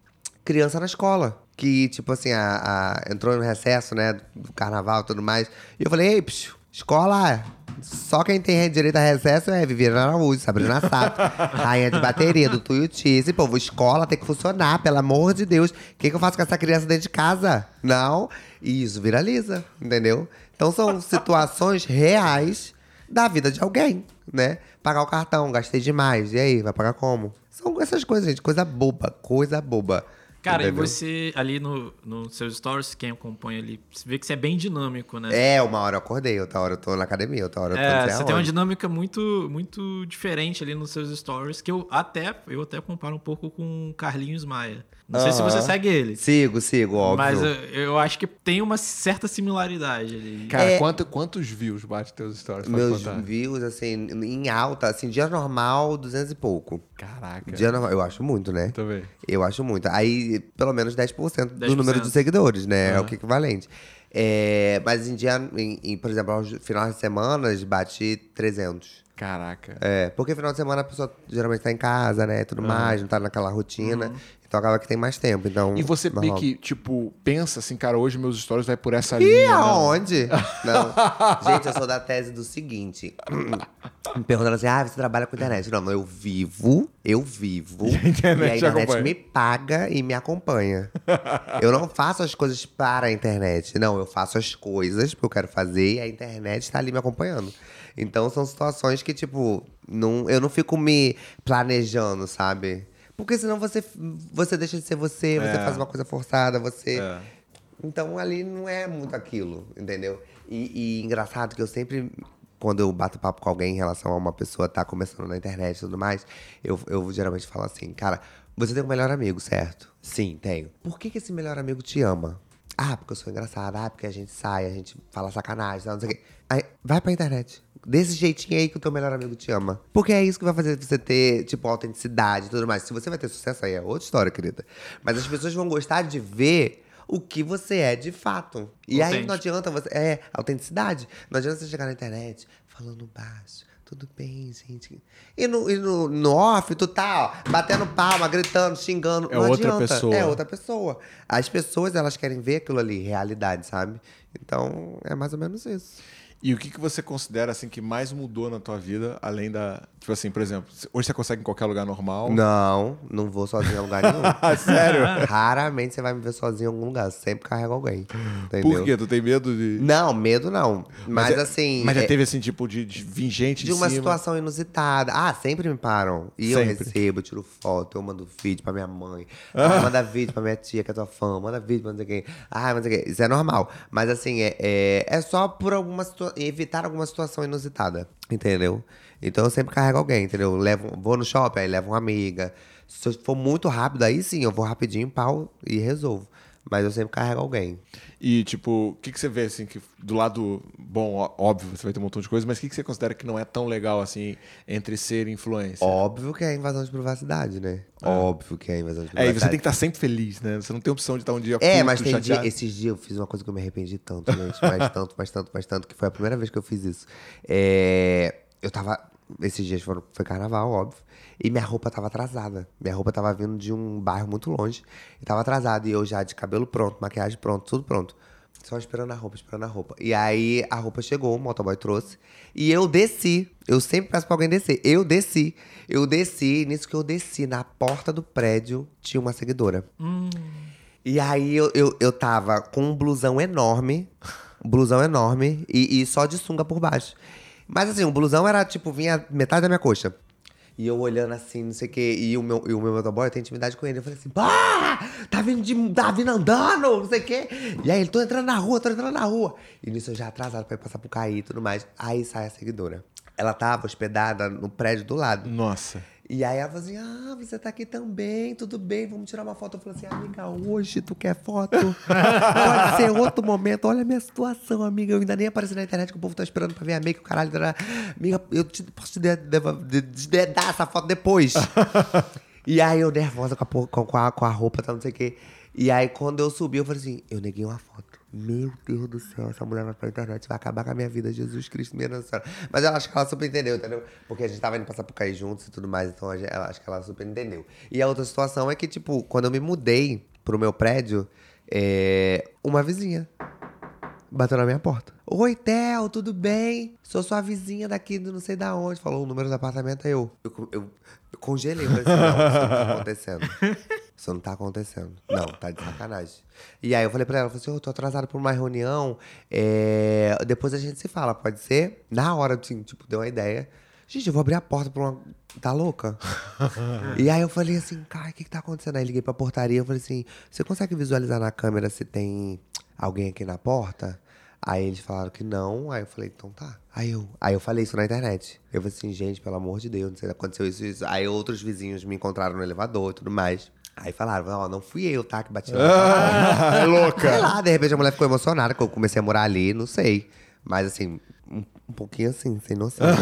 Criança na Escola. Que, tipo assim, a, a- entrou no recesso, né? Do carnaval e tudo mais. E eu falei, ei, psiu, escola, só quem tem direito a recesso é Viviana Araújo, Sabrina Sato, rainha de bateria do Tuiuti. Esse povo, escola tem que funcionar, pelo amor de Deus. O que, que eu faço com essa criança dentro de casa? Não. E isso viraliza, entendeu? Então são situações reais da vida de alguém, né? Pagar o cartão, gastei demais. E aí, vai pagar como? São essas coisas, gente. Coisa boba, coisa boba. Cara, entendeu? e você ali no, no seus stories, quem acompanha ali, você vê que você é bem dinâmico, né? É, uma hora eu acordei, outra hora eu tô na academia, outra hora eu tô É, você tem uma aonde. dinâmica muito, muito diferente ali nos seus stories, que eu até, eu até comparo um pouco com o Carlinhos Maia. Não sei se você segue ele. Sigo, sigo, óbvio. Mas eu, eu acho que tem uma certa similaridade ali. Cara, É. quanto- quantos views bate teus stories? Meus contar? views, assim, em alta, assim, dia normal, 200 e pouco. Caraca. Dia normal, eu acho muito, né? Também. Eu acho muito. Aí, pelo menos 10%, 10%. do número de seguidores, né? É Aham. o que é equivalente. É, mas em dia, em, em, por exemplo, aos finais de semana, bati 300. Caraca. É, porque final de semana a pessoa geralmente tá em casa, né? Tudo mais, não tá naquela rotina. Então acaba que tem mais tempo. Então, E você meio que, tipo, pensa assim, cara, hoje meus stories vai por essa Ih, linha. não. aonde? Não. Gente, eu sou da tese do seguinte. Me perguntando assim, ah, você trabalha com internet. Não, eu vivo, eu vivo. E a internet e a te internet me paga e me acompanha. eu não faço as coisas para a internet. Não, eu faço as coisas que eu quero fazer e a internet tá ali me acompanhando. Então são situações que, tipo, não, eu não fico me planejando, sabe? Porque senão você, você deixa de ser você, você É. faz uma coisa forçada, você. É. Então ali não é muito aquilo, entendeu? E, e engraçado que eu sempre, quando eu bato papo com alguém em relação a uma pessoa tá começando na internet e tudo mais, eu, eu geralmente falo assim, cara, você tem um melhor amigo, certo? Sim, tenho. Por que, que esse melhor amigo te ama? Ah, porque eu sou engraçada. Ah, porque a gente sai, a gente fala sacanagem, não sei o quê. Aí, vai pra internet. Desse jeitinho aí que o teu melhor amigo te ama. Porque é isso que vai fazer você ter, tipo, autenticidade e tudo mais. Se você vai ter sucesso, aí é outra história, querida. Mas as pessoas vão gostar de ver o que você é de fato. E aí não adianta você. É, autenticidade. Não adianta você chegar na internet falando baixo. Tudo bem, gente. E no, e no, no off, tu tá, ó, batendo palma, gritando, xingando. É não outra adianta. pessoa. É outra pessoa. As pessoas, elas querem ver aquilo ali, realidade, sabe? Então, é mais ou menos isso. E o que, que você considera assim que mais mudou na tua vida, além da. Tipo assim, por exemplo, hoje você consegue em qualquer lugar normal? Não, não vou sozinho em lugar nenhum. Sério? Raramente você vai me ver sozinho em algum lugar. Sempre carrego alguém. Entendeu? Por quê? Tu tem medo de. Não, medo não. Mas, é- assim. Mas já é- teve assim, tipo, de, de vir gente de uma cima. situação inusitada. Ah, sempre me param. E eu Sempre. recebo, eu tiro foto, eu mando vídeo pra minha mãe. Ah. Ah, manda vídeo pra minha tia, que é tua fã. Manda vídeo pra não sei quem. Ah, não sei quem. Isso é normal. Mas assim, é, é, é só por alguma situa- evitar alguma situação inusitada. Entendeu? Então eu sempre carrego alguém, entendeu? Levo, vou no shopping, aí levo uma amiga. Se for muito rápido, aí sim, eu vou rapidinho, pau, e resolvo. Mas eu sempre carrego alguém. E, tipo, o que, que você vê, assim, que do lado bom, óbvio, você vai ter um montão de coisa, mas o que, que você considera que não é tão legal, assim, entre ser influencer? Óbvio que é invasão de privacidade, né? Óbvio que é invasão de É, e privacidade. você tem que estar sempre feliz, né? Você não tem opção de estar um dia É, puto, mas tem dia, esses dias eu fiz uma coisa que eu me arrependi tanto, gente. Mas tanto, mas tanto, mas tanto, que foi a primeira vez que eu fiz isso. É, eu tava. Esses dias foram, foi carnaval, óbvio. E minha roupa tava atrasada. Minha roupa tava vindo de um bairro muito longe. E tava atrasada. E eu já de cabelo pronto, maquiagem pronto, tudo pronto. Só esperando a roupa, esperando a roupa. E aí a roupa chegou, o motoboy trouxe. E eu desci. Eu sempre peço pra alguém descer. Eu desci. Eu desci. Nisso que eu desci, na porta do prédio, tinha uma seguidora. E aí eu, eu, eu tava com um blusão enorme. Blusão enorme. E, e só de sunga por baixo. Mas assim, o blusão era tipo, vinha metade da minha coxa. E eu olhando assim, não sei o quê. E o meu, e o meu motoboy, eu tenho intimidade com ele. Eu falei assim, pá! Tá vindo, de, tá vindo andando, não sei o quê. E aí ele, tô entrando na rua, tô entrando na rua. E nisso eu já atrasado pra ir passar por cair e tudo mais. Aí sai a seguidora. Ela tava hospedada no prédio do lado. Nossa. E aí ela falou assim: Ah, você tá aqui também, tudo bem, vamos tirar uma foto. Eu falei assim, amiga, hoje tu quer foto? Pode ser outro momento. Olha a minha situação, amiga. Eu ainda nem apareci na internet que o povo tá esperando pra ver a make, o caralho. Amiga, eu te- posso te, dar essa foto depois. e aí eu nervosa com a, com a, com a roupa, tá, não sei o quê. E aí quando eu subi, eu falei assim: eu neguei uma foto. Meu Deus do céu, essa mulher vai pra internet, vai acabar com a minha vida, Jesus Cristo, minha Nossa Senhora. Mas eu acho que ela super entendeu, entendeu? Porque a gente tava indo passar por cair juntos e tudo mais, então ela, acho que ela super entendeu. E a outra situação é que, tipo, quando eu me mudei pro meu prédio, é, uma vizinha bateu na minha porta. Oi, Theo, tudo bem? Sou sua vizinha daqui do não sei da onde. Falou o número do apartamento, aí eu. Eu, eu, eu congelei, falei assim, não, isso não tá acontecendo. Isso não tá acontecendo. Não, tá de sacanagem. E aí eu falei pra ela, eu falei assim, eu tô atrasado por uma reunião. é, Depois a gente se fala, pode ser? Na hora, assim, tipo, deu uma ideia. Gente, eu vou abrir a porta pra uma. Tá louca? e aí eu falei assim, cara, o que, que tá acontecendo? Aí liguei pra portaria, eu falei assim, você consegue visualizar na câmera se tem alguém aqui na porta? Aí eles falaram que não, aí eu falei, então tá. Aí eu, aí eu falei isso na internet. Eu falei assim, gente, pelo amor de Deus, não sei se aconteceu isso, isso. Aí outros vizinhos me encontraram no elevador e tudo mais. Aí falaram, ó, não fui eu, tá, que bati na porta. é louca. Sei lá, de repente a mulher ficou emocionada que eu comecei a morar ali, não sei. Mas assim, um, um pouquinho assim, sem noção. né?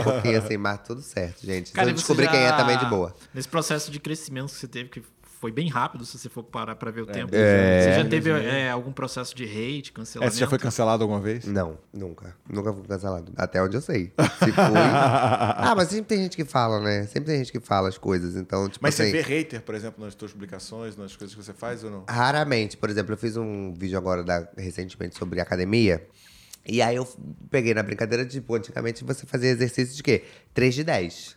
um pouquinho assim, mas tudo certo, gente. Cara, Se e eu descobrir já- quem é também de boa. Nesse processo de crescimento que você teve, que foi bem rápido, se você for parar pra ver o tempo. É. Você já teve é, algum processo de hate, É, cancelamento? você já foi cancelado alguma vez? Não, nunca. Nunca fui cancelado. Até onde eu sei. Se fui. ah, mas sempre tem gente que fala, né? Sempre tem gente que fala as coisas. Então, tipo Mas assim. você vê hater, por exemplo, nas suas publicações, nas coisas que você faz ou não? Raramente. Por exemplo, eu fiz um vídeo agora da- recentemente sobre academia. E aí eu peguei na brincadeira, tipo, antigamente você fazia exercício de quê? 3 de 10.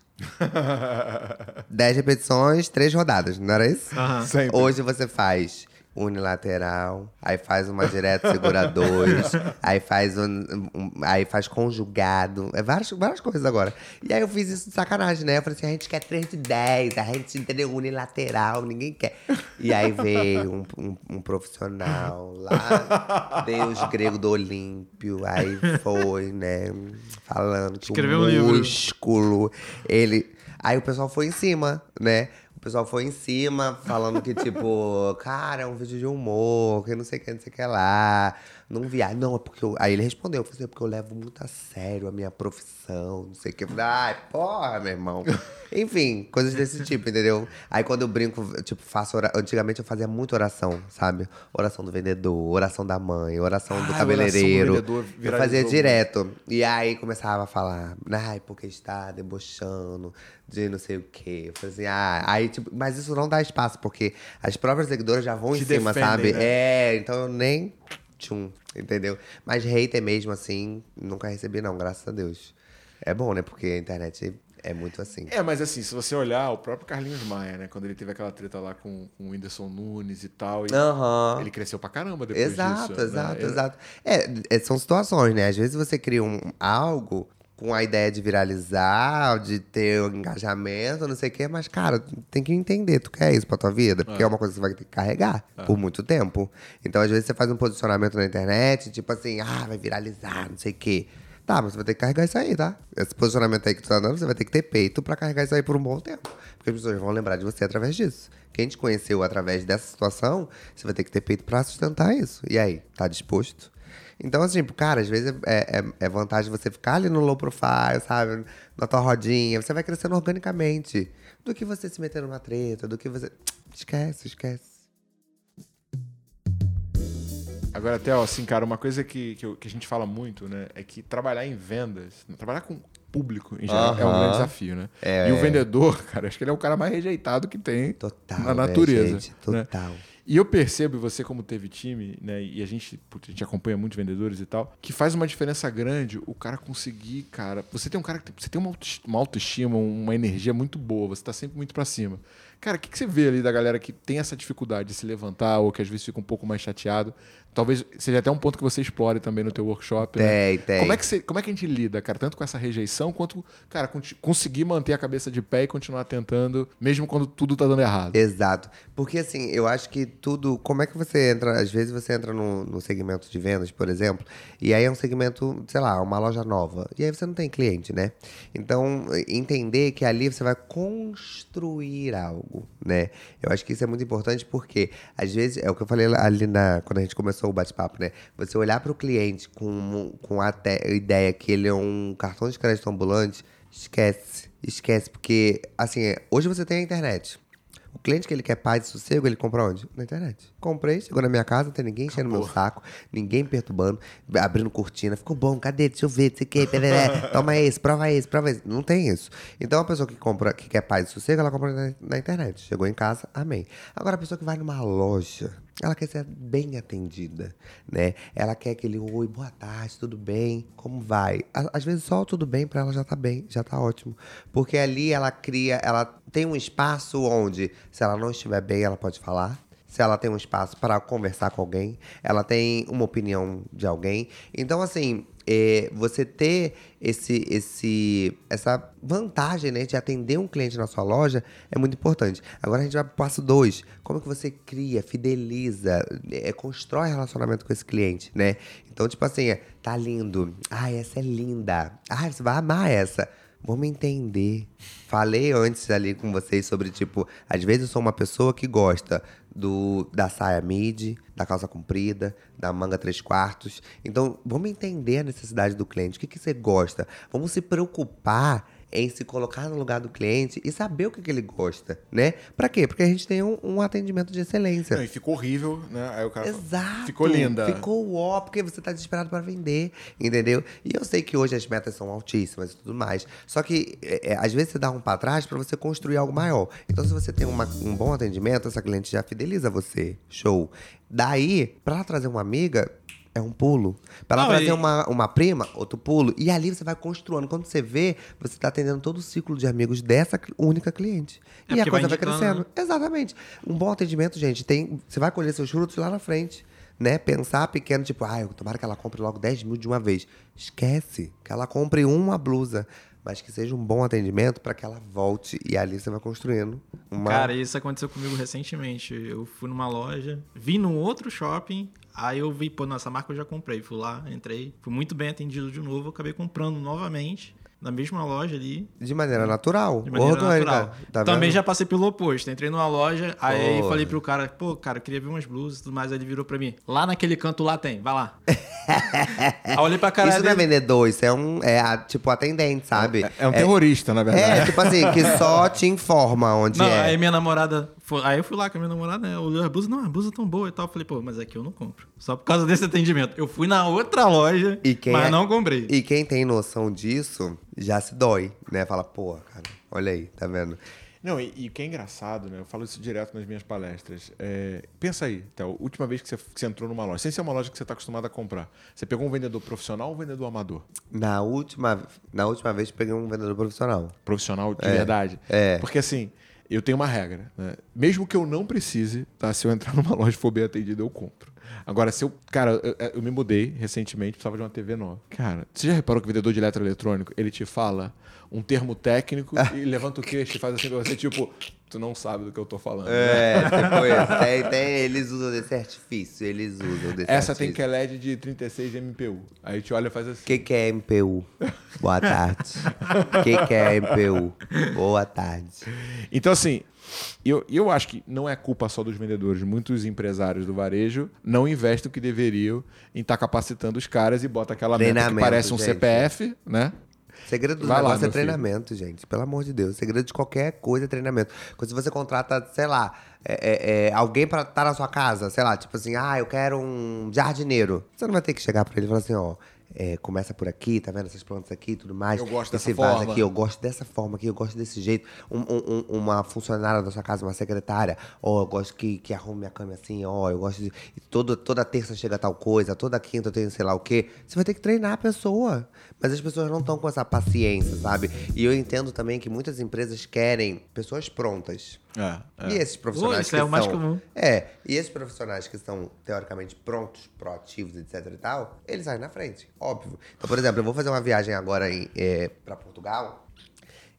10 repetições, 3 rodadas, não era isso? Sempre. Hoje você faz unilateral, aí faz uma direto segura dois, aí faz um, um- aí faz conjugado, é várias, várias coisas agora. E aí eu fiz isso de sacanagem, né? Eu falei assim, a gente quer 3 de 10, a gente entendeu unilateral, ninguém quer. E aí veio um, um- profissional lá, Deus grego do Olímpio, aí foi, né, falando que Escreveu o um livro. músculo, ele... Aí o pessoal foi em cima, né? Pessoal foi em cima, falando que, tipo, cara, é um vídeo de humor, que não sei o que, não sei o que lá. Não viaja. Não, é porque eu... Aí ele respondeu, eu falei, é porque eu levo muito a sério a minha profissão, não sei o que. Eu falei, ai, porra, meu irmão. Enfim, coisas desse tipo, entendeu? Aí quando eu brinco, tipo, faço oração. Antigamente eu fazia muita oração, sabe? Oração do vendedor, oração da mãe, oração do Ah, oração do cabeleireiro. vendedor eu fazia muito. direto. E aí começava a falar, ai, porque está debochando de não sei o quê. Eu falei assim, ah, aí, tipo, mas isso não dá espaço, porque as próprias seguidoras já vão Te em cima, defendem, sabe? né? É, então eu nem. Tchum, entendeu? Mas hater mesmo, assim, nunca recebi, não, graças a Deus. É bom, né? Porque a internet é muito assim. É, mas assim, se você olhar, o próprio Carlinhos Maia, né? Quando ele teve aquela treta lá com, com o Whindersson Nunes e tal. e Aham. Ele cresceu pra caramba depois Exato, disso. né? exato, Ele- exato. É, é, são situações, né? Às vezes você cria um, algo com a ideia de viralizar, de ter um engajamento, não sei o quê, mas, cara, tem que entender, tu quer isso pra tua vida? Porque é, uma coisa que você vai ter que carregar por muito tempo. Então, às vezes, você faz um posicionamento na internet, tipo assim, ah, vai viralizar, não sei o quê. Tá, mas você vai ter que carregar isso aí, tá? Esse posicionamento aí que tu tá dando, você vai ter que ter peito pra carregar isso aí por um bom tempo. Porque as pessoas vão lembrar de você através disso. Quem te conheceu através dessa situação, você vai ter que ter peito pra sustentar isso. E aí, tá disposto? Então, assim, cara, às vezes é, é, é vantagem você ficar ali no low profile, sabe? Na tua rodinha. Você vai crescendo organicamente. Do que você se meter numa treta, do que você. Esquece, esquece. Agora, até, ó, assim, cara, uma coisa que, que, eu- que a gente fala muito, né? É que trabalhar em vendas, trabalhar com público em geral, é um grande desafio, né? É, e o vendedor, cara, acho que ele é o cara mais rejeitado que tem Total. na né, natureza. gente? né? E eu percebo, você como teve time, né, e a gente, a gente acompanha muitos vendedores e tal, que faz uma diferença grande o cara conseguir, cara, você tem um cara que você tem uma autoesti- uma autoestima, uma energia muito boa, você tá sempre muito pra cima. Cara, o que, que você vê ali da galera que tem essa dificuldade de se levantar ou que às vezes fica um pouco mais chateado? Talvez seja até um ponto que você explore também no teu workshop. né? Tem, tem. Como é, que você, como é que a gente lida, cara, tanto com essa rejeição quanto, cara, conseguir manter a cabeça de pé e continuar tentando, mesmo quando tudo tá dando errado? Exato. Porque assim, eu acho que tudo. Como é que você entra? Às vezes você entra no, no segmento de vendas, por exemplo, e aí é um segmento, sei lá, uma loja nova. E aí você não tem cliente, né? Então, entender que ali você vai construir algo, né? Eu acho que isso é muito importante porque, às vezes, é o que eu falei ali na, quando a gente começou o bate-papo, né? Você olhar para o cliente com, com a ideia que ele é um cartão de crédito ambulante, esquece. Esquece, porque, assim, hoje você tem a internet. O cliente que ele quer paz e sossego, ele compra onde? Na internet. Comprei, chegou na minha casa, não tem ninguém enchendo meu saco, ninguém perturbando, abrindo cortina. Ficou bom, cadê? Deixa eu ver, sei pereré. Toma esse, prova esse, prova esse. Não tem isso. Então a pessoa que compra, que quer paz e sossego, ela compra na, na internet. Chegou em casa, amém. Agora a pessoa que vai numa loja, ela quer ser bem atendida, né? Ela quer aquele oi, boa tarde, tudo bem? Como vai? Às vezes só tudo bem pra ela já tá bem, já tá ótimo. Porque ali ela cria, ela tem um espaço onde, se ela não estiver bem, ela pode falar. Se ela tem um espaço para conversar com alguém, ela tem uma opinião de alguém. Então, assim, é, você ter esse, esse, essa vantagem né, de atender um cliente na sua loja é muito importante. Agora a gente vai pro passo dois. Como que você cria, fideliza, é, constrói relacionamento com esse cliente, né? Então, tipo assim, é, tá lindo. Ah, essa é linda. Ah, você vai amar essa. Vamos entender. Falei antes ali com vocês sobre, tipo, às vezes eu sou uma pessoa que gosta do, da saia midi, da calça comprida, da manga três quartos. Então, vamos entender a necessidade do cliente. O que, que você gosta? Vamos se preocupar em se colocar no lugar do cliente e saber o que, que ele gosta, né? Pra quê? Porque a gente tem um, um atendimento de excelência. Não, e ficou horrível, né? Aí o cara fala, Exato. ficou linda. Ficou ó, porque você tá desesperado para vender, entendeu? E eu sei que hoje as metas são altíssimas e tudo mais. Só que, é, é, às vezes, você dá um para trás para você construir algo maior. Então, se você tem uma- um bom atendimento, essa cliente já fideliza você. Show. Daí, para trazer uma amiga. É um pulo. Para ela trazer e- uma, uma prima, outro pulo. E ali você vai construindo. Quando você vê, você tá atendendo todo o ciclo de amigos dessa única cliente. É e a vai coisa vai indicando, crescendo. né? Exatamente. Um bom atendimento, gente, tem. Você vai colher seus frutos lá na frente. Né? Pensar pequeno, tipo, ah, eu tomara que ela compre logo 10 mil de uma vez. Esquece. Que ela compre uma blusa. Mas que seja um bom atendimento para que ela volte. E ali você vai construindo uma. Cara, isso aconteceu comigo recentemente. Eu fui numa loja, vi num outro shopping, aí eu vi, pô, nossa marca eu já comprei. Fui lá, entrei, fui muito bem atendido de novo, acabei comprando novamente. Na mesma loja ali. De maneira natural, De maneira orgânica. natural. Tá Também vendo? já passei pelo oposto. Entrei numa loja, aí Porra. falei pro cara, pô, cara, eu queria ver umas blusas e tudo mais. Aí ele virou pra mim, lá naquele canto lá tem, vai lá. aí eu olhei pra cara Isso não é dele. vendedor, isso é um. É a- tipo atendente, sabe? É, é um terrorista, na verdade. É, tipo assim, que só te informa onde Não, é. aí minha namorada. foi- Aí eu fui lá com a minha namorada, né? Olhou as blusas, não, as blusas tão boas e tal. Eu falei, pô, mas aqui eu não compro. Só por causa desse atendimento. Eu fui na outra loja, E quem mas é- não comprei. E quem tem noção disso já se dói, né? Fala, pô, cara, olha aí, tá vendo? Não, e, e o que é engraçado, né? Eu falo isso direto nas minhas palestras. É, pensa aí, Théo, última vez que você, que você entrou numa loja, sem ser uma loja que você está acostumado a comprar, você pegou um vendedor profissional ou um vendedor amador? Na última, na última vez peguei um vendedor profissional. Profissional de verdade? é. Porque assim, eu tenho uma regra, né? Mesmo que eu não precise, tá? Se eu entrar numa loja e for bem atendido, eu compro. Agora, se eu. Cara, eu, eu me mudei recentemente, precisava de uma TV nova. Cara, você já reparou que o vendedor de eletroeletrônico, ele te fala um termo técnico e levanta o queixo e faz assim pra você, tipo, tu não sabe do que eu tô falando. né? É, tipo isso. Tem, tem, eles usam desse artifício, eles usam desse Essa tem artifício. QLED de 36 MPU. Aí te olha e faz assim. O que, que é MPU? Boa tarde. O que, que é MPU? Boa tarde. Então, assim, eu, eu acho que não é culpa só dos vendedores. Muitos empresários do varejo não investem o que deveriam em estar capacitando os caras e bota aquela meta que parece um gente. CPF, né? Segredo do Vai lá, negócio é meu filho. treinamento, gente. Pelo amor de Deus. Segredo de qualquer coisa é treinamento. Quando você contrata, sei lá, é- é- é, alguém pra estar na sua casa, sei lá, tipo assim, ah, eu quero um jardineiro. Você não vai ter que chegar pra ele e falar assim, ó. é, começa por aqui, tá vendo essas plantas aqui e tudo mais. Eu gosto Esse dessa vaso forma. aqui, eu gosto dessa forma aqui, eu gosto desse jeito. Um- um- um- uma funcionária da sua casa, uma secretária, ó, eu gosto que, que arrume minha cama assim, ó, eu gosto de. e Toda, toda terça chega tal coisa, toda quinta eu tenho sei lá o quê. Você vai ter que treinar a pessoa. Mas as pessoas não estão com essa paciência, sabe? E eu entendo também que muitas empresas querem pessoas prontas. É, E esses profissionais isso que é o mais são- comum. É, e esses profissionais que são teoricamente prontos, proativos, etc e tal, eles saem na frente, óbvio. Então, por exemplo, eu vou fazer uma viagem agora é, para Portugal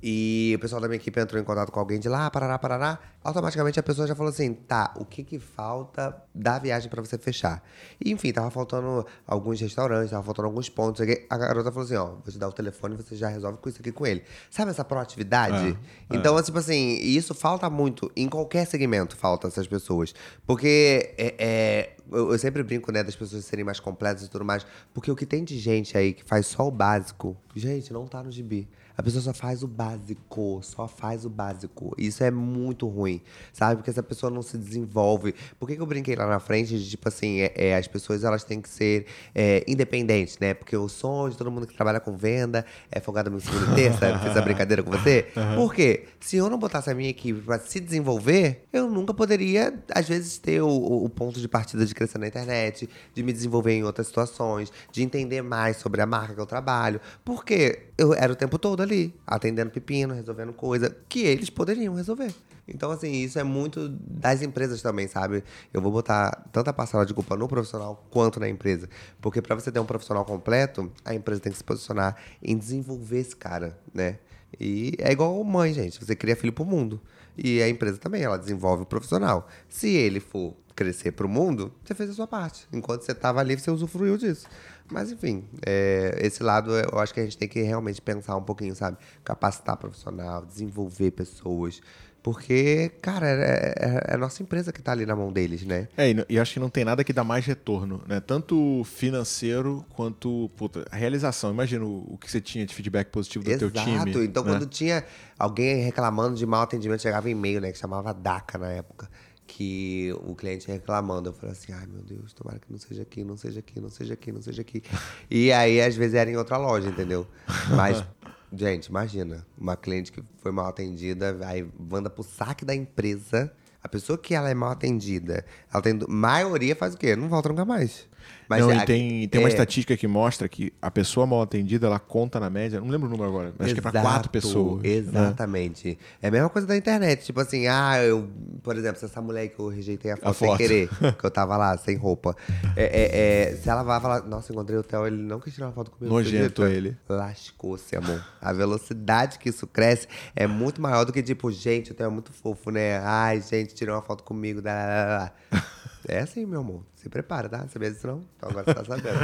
e o pessoal da minha equipe entrou em contato com alguém de lá, parará, parará. Automaticamente a pessoa já falou assim: tá, o que que falta da viagem pra você fechar? E, enfim, tava faltando alguns restaurantes, tava faltando alguns pontos. A garota falou assim: ó, vou te dar o telefone e você já resolve com isso aqui com ele. Sabe essa proatividade? então, tipo assim, isso falta muito. Em qualquer segmento falta essas pessoas. Porque é, é, eu, eu sempre brinco, né, das pessoas serem mais completas e tudo mais. Porque o que tem de gente aí que faz só o básico, gente, não tá no gibi. A pessoa só faz o básico, só faz o básico. Isso é muito ruim, sabe? Porque essa pessoa não se desenvolve. Por que, que eu brinquei lá na frente de, tipo assim, é, é, as pessoas elas têm que ser é, independentes, né? Porque o sonho de todo mundo que trabalha com venda é folgado no segunda e terça. Fiz essa brincadeira com você. Por quê? Se eu não botasse a minha equipe pra se desenvolver, eu nunca poderia, às vezes, ter o, o- o ponto de partida de crescer na internet, de me desenvolver em outras situações, de entender mais sobre a marca que eu trabalho. Porque eu era o tempo todo ali, atendendo pepino, resolvendo coisa que eles poderiam resolver. Então, assim, isso é muito das empresas também, sabe? Eu vou botar tanta parcela de culpa no profissional quanto na empresa. Porque para você ter um profissional completo, a empresa tem que se posicionar em desenvolver esse cara, né? E é igual mãe, gente. Você cria filho pro mundo. E a empresa também, ela desenvolve o profissional. Se ele for crescer pro mundo, você fez a sua parte. Enquanto você tava ali, você usufruiu disso. Mas, enfim, é, esse lado eu acho que a gente tem que realmente pensar um pouquinho, sabe? Capacitar profissional, desenvolver pessoas. Porque, cara, é, é- é a nossa empresa que tá ali na mão deles, né? É, e, e acho que não tem nada que dá mais retorno, né? Tanto financeiro quanto puta, a realização. Imagina o, o que você tinha de feedback positivo do teu time. Exato. Então, né? quando tinha alguém reclamando de mau atendimento, chegava e-mail, né? Que chamava DACA na época. Que o cliente reclamando. Eu falei assim, ai meu Deus, tomara que não seja aqui, não seja aqui, não seja aqui, não seja aqui. e aí, às vezes, era em outra loja, entendeu? Mas, gente, imagina, uma cliente que foi mal atendida, aí manda pro saque da empresa. A pessoa que ela é mal atendida, ela tem. Maioria faz o quê? Não volta nunca mais. Não, a- e tem, tem uma é, estatística que mostra que a pessoa mal atendida, ela conta na média, não lembro o número agora, mas acho que é pra quatro Exato, pessoas. né? Exatamente. É a mesma coisa da internet. Tipo assim, ah, eu, por exemplo, se essa mulher que eu rejeitei a foto, sem foto. querer, que eu tava lá, sem roupa. É, é, é, se ela vai falar, nossa, encontrei o Theo, ele não quis tirar uma foto comigo. Nojento ele. Lascou-se, amor. A velocidade que isso cresce é muito maior do que, tipo, gente, o Theo é muito fofo, né? Ai, gente, tirou uma foto comigo. É assim, meu amor. Se prepara, tá? Sabia disso não? Então agora você tá sabendo.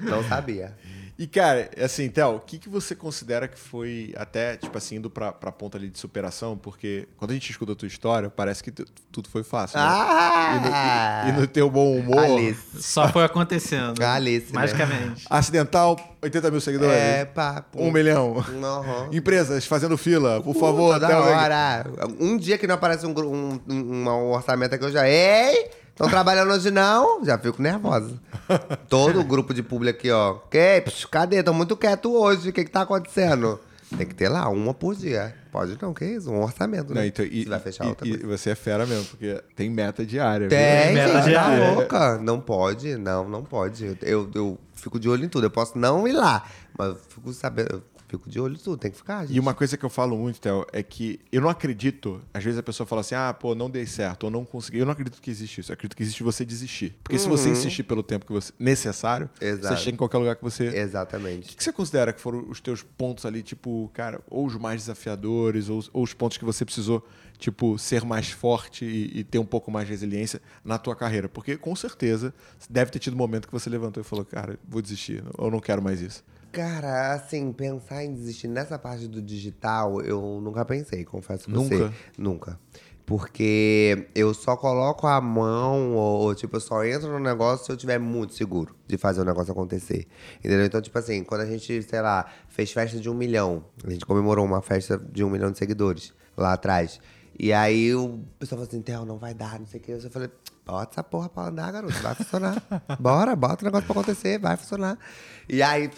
não sabia. E, cara, assim, Théo, o que, que você considera que foi até, tipo assim, indo pra, pra ponta ali de superação? Porque quando a gente escuta a tua história, parece que tu- tudo foi fácil, né? Ah! E no, e no teu bom humor, Alice. Só foi acontecendo. Alice, né? Magicamente. acidental, 80 mil seguidores, É, papo. um milhão. Uhum. Empresas fazendo fila, por favor, Toda Théo. hora. Um dia que não aparece um, um, um, um orçamento aqui, eu já. Ei! Estão trabalhando hoje não? Já fico nervosa. Todo o grupo de público aqui, ó. Que? Psh, cadê? Estão muito quieto hoje. O que, que tá acontecendo? Tem que ter lá uma por dia. Pode não, que isso? Um orçamento, né? Não, então, e, Você vai fechar e- outra e coisa. você é fera mesmo, porque tem meta diária. viu? Tem, Meta gente, tá diária. louca. Não pode, não, não pode. Eu, eu fico de olho em tudo. Eu posso não ir lá, mas eu fico sabendo, fico de olho tudo. Tem que ficar, gente. E uma coisa que eu falo muito, Théo, é que eu não acredito. Às vezes a pessoa fala assim, ah, pô, não dei certo, ou não consegui. Eu não acredito que existe isso. Eu acredito que existe você desistir. Porque se você insistir pelo tempo que você, necessário, Uhum. Exato. você chega em qualquer lugar que você. O Exatamente. que que você considera que foram os teus pontos ali, tipo, cara, ou os mais desafiadores, ou, os- ou os pontos que você precisou, tipo, ser mais forte e, e ter um pouco mais de resiliência na tua carreira? Porque com certeza deve ter tido um momento que você levantou e falou, cara, vou desistir, eu não quero mais isso. Cara, assim, pensar em desistir nessa parte do digital, eu nunca pensei, confesso pra Nunca? você. Nunca. Porque eu só coloco a mão, ou, tipo, eu só entro no negócio se eu tiver muito seguro de fazer o negócio acontecer. Entendeu? Então, tipo assim, quando a gente, sei lá, fez festa de um milhão, a gente comemorou uma festa de um milhão de seguidores lá atrás. E aí o pessoal falou assim, Theo, não vai dar, não sei o que. Eu falei, bota essa porra pra andar, garoto, vai funcionar. Bora, bota o negócio pra acontecer, vai funcionar. E aí,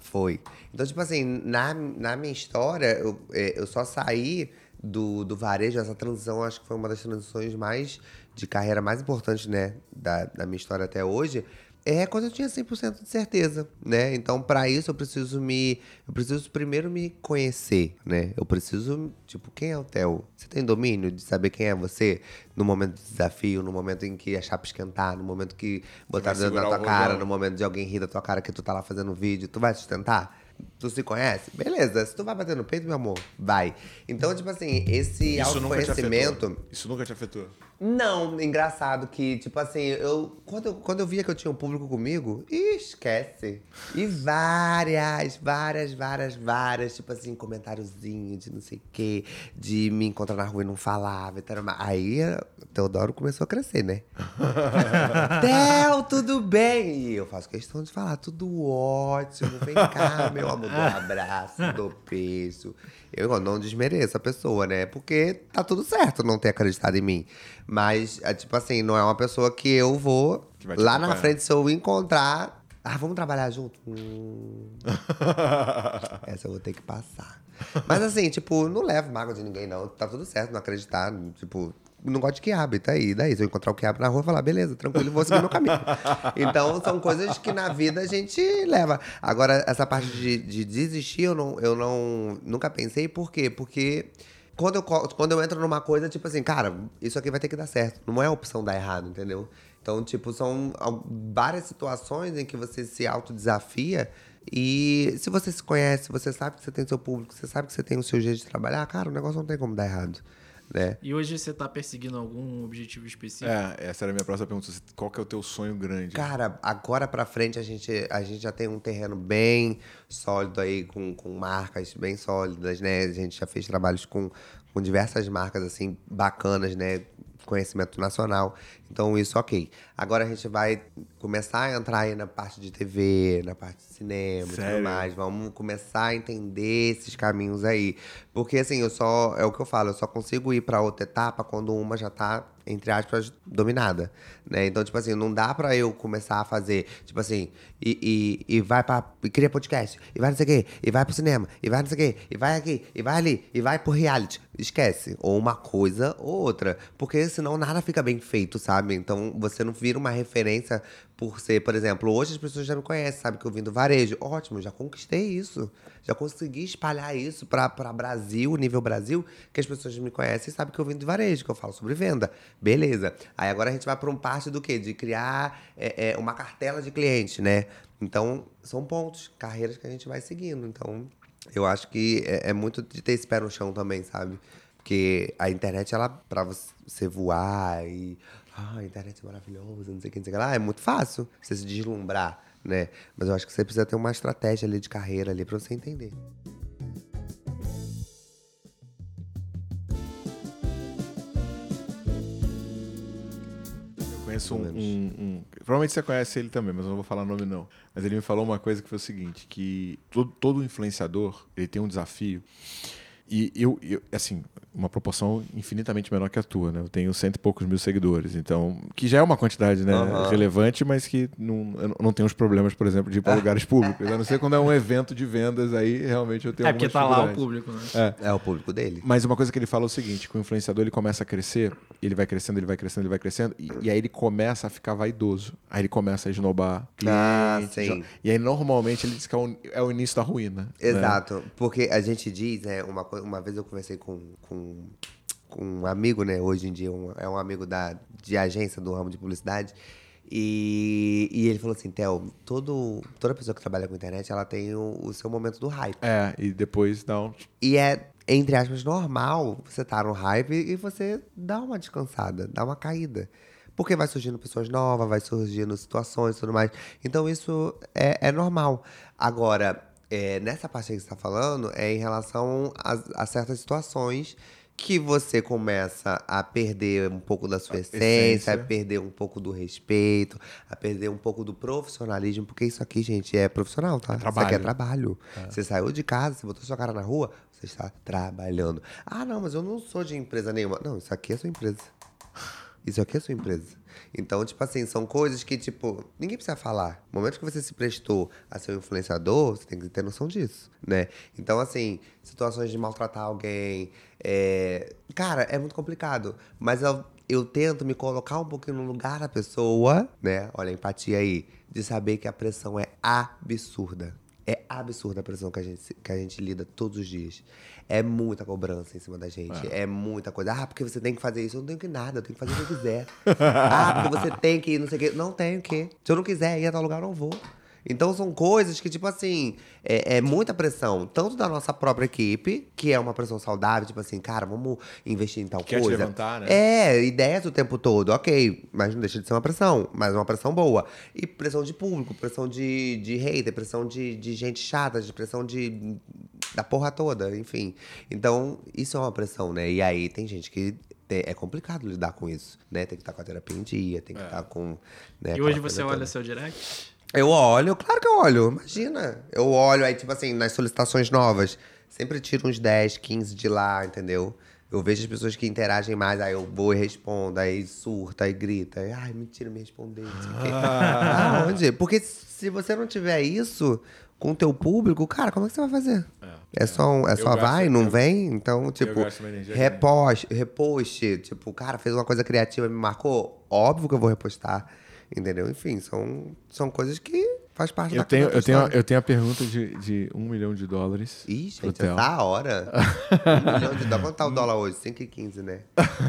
foi. Então, tipo assim, na, na minha história, eu, é, eu só saí do, do varejo, essa transição, acho que foi uma das transições mais de carreira mais importantes, né, da, da minha história até hoje. É quando eu tinha 100% de certeza, né? Então, para isso, eu preciso me. Eu preciso primeiro me conhecer, né? Eu preciso. Tipo, quem é o Theo? Você tem domínio de saber quem é você no momento de desafio, no momento em que a chapa esquentar, no momento que botar dedo na tua cara, rojão. no momento de alguém rir da tua cara que tu tá lá fazendo vídeo, tu vai sustentar? Tu se conhece? Beleza. Se tu vai bater no peito, meu amor, vai. Então, tipo assim, esse Isso nunca te autoconhecimento. afetou? Isso nunca te afetou? Não, engraçado que, tipo assim, eu quando, eu. quando eu via que eu tinha um público comigo, esquece. E várias, várias, várias, várias, tipo assim, comentáriozinho de não sei o quê, de me encontrar na rua e não falava. Então, aí o Teodoro começou a crescer, né? Theo, tudo bem? E eu faço questão de falar, tudo ótimo, vem cá, meu amor, dou um abraço, dou beijo. Eu não desmereço a pessoa, né? Porque tá tudo certo não ter acreditado em mim. Mas, é, tipo assim, não é uma pessoa que eu vou Que vai te lá na acompanhar. frente, se eu encontrar. Ah, vamos trabalhar junto? Hum, essa eu vou ter que passar. Mas assim, tipo, não levo mágoa de ninguém, não. Tá tudo certo, não acreditar. Tipo, não gosto de quiabo, e tá aí. Daí, se eu encontrar o quiabo na rua, eu falar, beleza, tranquilo, vou seguir meu caminho. Então, são coisas que na vida a gente leva. Agora, essa parte de, de desistir, eu, não, eu não, nunca pensei. Por quê? Porque quando eu, quando eu entro numa coisa, tipo assim, cara, isso aqui vai ter que dar certo. Não é a opção dar errado, entendeu? Então, tipo, são várias situações em que você se autodesafia e se você se conhece, você sabe que você tem seu público, você sabe que você tem o seu jeito de trabalhar, cara, o negócio não tem como dar errado, né? E hoje você tá perseguindo algum objetivo específico? É, essa era a minha próxima pergunta. Qual que é o teu sonho grande? Cara, agora pra frente a gente, a gente já tem um terreno bem sólido aí, com, com marcas bem sólidas, né? A gente já fez trabalhos com, com diversas marcas, assim, bacanas, né? Conhecimento nacional. Então, isso ok. Agora a gente vai começar a entrar aí na parte de TV, na parte de cinema e Sério? tudo mais. Vamos começar a entender esses caminhos aí. Porque, assim, eu só. É o que eu falo, eu só consigo ir pra outra etapa quando uma já tá, entre aspas, dominada. Né? Então, tipo assim, não dá pra eu começar a fazer, tipo assim, e, e, e vai pra. E cria podcast, e vai não sei o quê, e vai pro cinema, e vai não sei o quê, e vai aqui, e vai ali, e vai pro reality. Esquece. Ou uma coisa ou outra. Porque senão nada fica bem feito, sabe? Então você não vira uma referência por ser, por exemplo, hoje as pessoas já me conhecem, sabe que eu vim do varejo. Ótimo, já conquistei isso. Já consegui espalhar isso pra Brasil, nível Brasil, que as pessoas me conhecem e sabem que eu vim do varejo, que eu falo sobre venda. Beleza. Aí agora a gente vai pra um parte do quê? De criar é, é, uma cartela de clientes, né? Então, são pontos, carreiras que a gente vai seguindo. Então, eu acho que é, é muito de ter esse pé no chão também, sabe? Porque a internet, ela, pra você voar e. Ah, a internet é maravilhosa, não sei o que, não sei o que lá, é muito fácil você se deslumbrar, né? Mas eu acho que você precisa ter uma estratégia ali de carreira ali pra você entender. Eu conheço um, um- um- Provavelmente você conhece ele também, mas eu não vou falar nome não. Mas ele me falou uma coisa que foi o seguinte, que todo, todo influenciador, ele tem um desafio. E eu, eu, assim, uma proporção infinitamente menor que a tua, né? Eu tenho cento e poucos mil seguidores, então... Que já é uma quantidade, né? Aham. Relevante, mas que não, eu não tenho os problemas, por exemplo, de ir para lugares públicos. A não ser quando é um evento de vendas, aí realmente eu tenho É porque tá lá o público, né? É o público dele. Mas uma coisa que ele fala é o seguinte, que o influenciador ele começa a crescer, ele vai crescendo, ele vai crescendo, ele vai crescendo, e, e aí ele começa a ficar vaidoso. Aí ele começa a esnobar Ah, cliente, sim. E aí normalmente ele diz que é o, é o início da ruína. né? Exato, porque a gente diz, né, uma, coi- uma vez eu conversei com, com, com um amigo, né, hoje em dia um- é um amigo da, de agência do ramo de publicidade, e, e ele falou assim, Theo, todo, toda pessoa que trabalha com internet, ela tem o, o seu momento do hype. É, e depois dá um... E é, entre aspas, normal você tá no hype e você dá uma descansada, dá uma caída. Porque vai surgindo pessoas novas, vai surgindo situações e tudo mais. Então isso é, é normal. Agora, é, nessa parte aí que você tá falando, é em relação a, a certas situações que você começa a perder um pouco da sua essência, essência. a perder um pouco do respeito, a perder um pouco do profissionalismo, porque isso aqui, gente, é profissional, tá? Isso aqui é trabalho. trabalho. Você saiu de casa, você botou sua cara na rua, você está trabalhando. Ah, não, mas eu não sou de empresa nenhuma. Não, isso aqui é sua empresa. Isso aqui é sua empresa. Então, tipo assim, são coisas que, tipo, ninguém precisa falar. No momento que você se prestou a ser um influenciador, você tem que ter noção disso, né? Então, assim, situações de maltratar alguém. é, Cara, é muito complicado. Mas eu, eu tento me colocar um pouquinho no lugar da pessoa, né? Olha a empatia aí. De saber que a pressão é absurda. É absurda a pressão que a, gente, que a gente lida todos os dias. É muita cobrança em cima da gente. É. muita coisa. Ah, porque você tem que fazer isso. Eu não tenho que nada, eu tenho que fazer o que eu quiser. ah, porque você tem que ir, não sei o quê. Não tenho que. Se eu não quiser ir a tal lugar, eu não vou. Então são coisas que, tipo assim, é, é muita pressão, tanto da nossa própria equipe, que é uma pressão saudável, tipo assim, cara, vamos investir em tal Quer te coisa. levantar, né? É, ideias o tempo todo, ok. Mas não deixa de ser uma pressão, mas uma pressão boa. E pressão de público, pressão de, de hater, pressão de, de gente chata, de pressão de. da porra toda, enfim. Então, isso é uma pressão, né? E aí tem gente que. te- É complicado lidar com isso, né? Tem que estar com a terapia em dia, tem que estar com. Né, E hoje você olha toda. seu direct? Eu olho, claro que eu olho, imagina. Eu olho, aí, tipo assim, nas solicitações novas, sempre tiro uns 10, 15 de lá, entendeu? Eu vejo as pessoas que interagem mais, aí eu vou e respondo, aí surta, aí grita. Aí, Ai, mentira, me respondeu, não sei o quê. Aonde? Porque se você não tiver isso com o teu público, cara, como é que você vai fazer? É, só, um- é Eu só vai, não eu- vem? Então, tipo, gasto uma energia repost, repost. Tipo, cara fez uma coisa criativa me marcou, óbvio que eu vou repostar. Entendeu? Enfim, são, são coisas que faz parte Eu da tenho, eu, tenho, eu tenho a pergunta de, de um milhão de dólares. Ih, gente, tá a hora. um milhão de dólares. Quanto tá o dólar hoje? 5,15, né?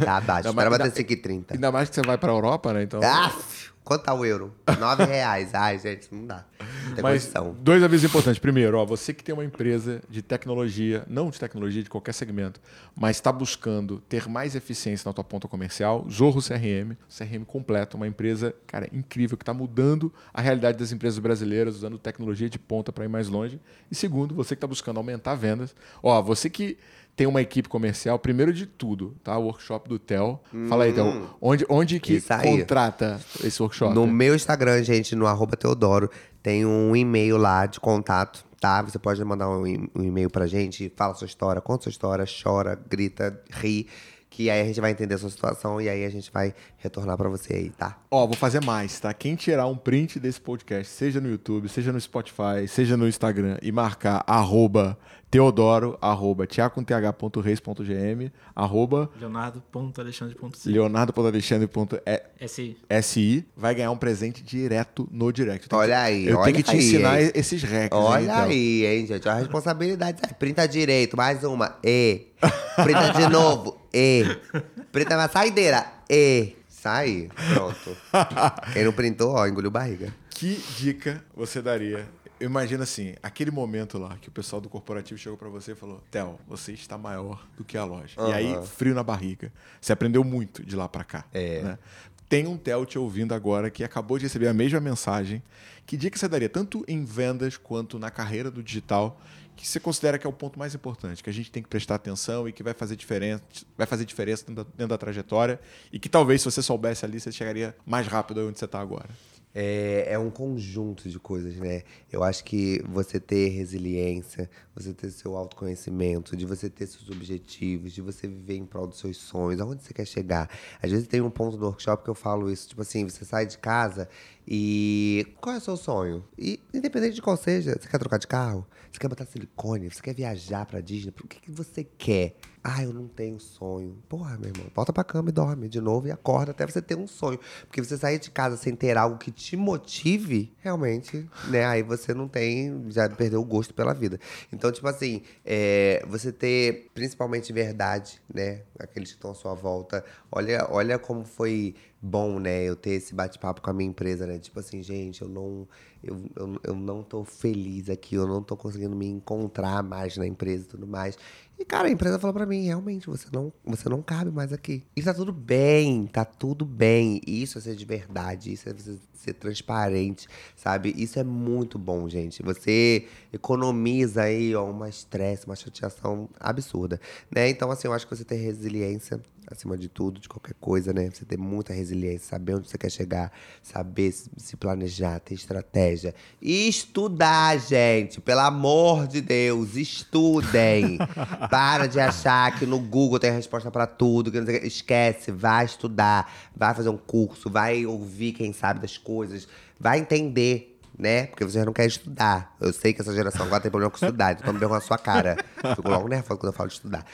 Tá abaixo. Ainda Espera mais- bater 5,30. Ainda mais que você vai pra Europa, né? Então. Aff, quanto tá o euro? 9 reais. Ai, gente, não dá. Não tem Mas condição. dois avisos importantes. Primeiro, ó, você que tem uma empresa de tecnologia, não de tecnologia, de qualquer segmento, mas está buscando ter mais eficiência na tua ponta comercial, Zorro CRM, CRM completo, uma empresa, cara, incrível, que está mudando a realidade das empresas brasileiras, usando tecnologia de ponta para ir mais longe. E segundo, você que está buscando aumentar vendas, ó, você que tem uma equipe comercial, primeiro de tudo, tá? O workshop do Tel. Fala aí, Tel, onde, onde que contrata esse workshop? No meu Instagram, gente, no arroba Teodoro, tem um e-mail lá de contato, tá? Você pode mandar um, e-mail pra gente, fala sua história, conta sua história, chora, grita, ri. Que aí a gente vai entender a sua situação e aí a gente vai retornar pra você aí, tá? Ó, vou fazer mais, tá? Quem tirar um print desse podcast, seja no YouTube, seja no Spotify, seja no Instagram, e marcar arroba teodoro, arroba tiago.th.reis.gm, arroba Leonardo.alexandre.c. leonardo.alexandre.si, SI. vai ganhar um presente direto no direct. Tenho Olha que- aí, Eu olha tenho que te aí, ensinar hein? esses hacks. Olha então. aí, hein, gente? Olha a responsabilidade. Aí, Printa direito, mais uma. E. Printa de novo. E. Printa na saideira. E. Sai. Pronto. Quem não printou, ó, engoliu barriga. Que dica você daria? Imagina assim, aquele momento lá que o pessoal do corporativo chegou pra você e falou: Theo, você está maior do que a loja. E aí, frio na barriga. Você aprendeu muito de lá pra cá. É. né? tem um Theo te ouvindo agora que acabou de receber a mesma mensagem. Que dica você daria, tanto em vendas quanto na carreira do digital, que você considera que é o ponto mais importante, que a gente tem que prestar atenção e que vai fazer diferença, vai fazer diferença dentro da, dentro da trajetória e que talvez se você soubesse ali, você chegaria mais rápido onde você está agora? É, é um conjunto de coisas, né? Eu acho que você ter resiliência, você ter seu autoconhecimento, de você ter seus objetivos, de você viver em prol dos seus sonhos, aonde você quer chegar. Às vezes tem um ponto do workshop que eu falo isso, tipo assim, você sai de casa e qual é o seu sonho? E independente de qual seja, você quer trocar de carro? Você quer botar silicone? Você quer viajar pra Disney? O que, que você quer? Ah, eu não tenho sonho. Porra, meu irmão, volta pra cama e dorme de novo e acorda até você ter um sonho. Porque você sair de casa sem ter algo que te motive, realmente, né? Aí você não tem, já perdeu o gosto pela vida. Então, tipo assim, é, você ter principalmente verdade, né? Aqueles que estão à sua volta. Olha, olha como foi bom, né? Eu ter esse bate-papo com a minha empresa, né? Tipo assim, gente, eu não, eu, eu, eu não tô feliz aqui, eu não tô conseguindo me encontrar mais na empresa e tudo mais. E, cara, a empresa falou pra mim, realmente, você não, você não cabe mais aqui. E tá tudo bem, tá tudo bem. Isso é ser de verdade, isso é você ser transparente, sabe? Isso é muito bom, gente. Você economiza aí, ó, uma estresse, uma chateação absurda, né? Então, assim, eu acho que você ter resiliência acima de tudo, de qualquer coisa, né? Você ter muita resiliência, saber onde você quer chegar, saber se planejar, ter estratégia. E estudar, gente. Pelo amor de Deus, estudem. Para de achar que no Google tem resposta para tudo. Que Esquece, vai estudar, vai fazer um curso, vai ouvir quem sabe das coisas, vai entender né? Porque você já não quer estudar. Eu sei que essa geração agora tem problema com estudar, então me deu na sua cara. Fico logo nervoso quando eu falo de estudar.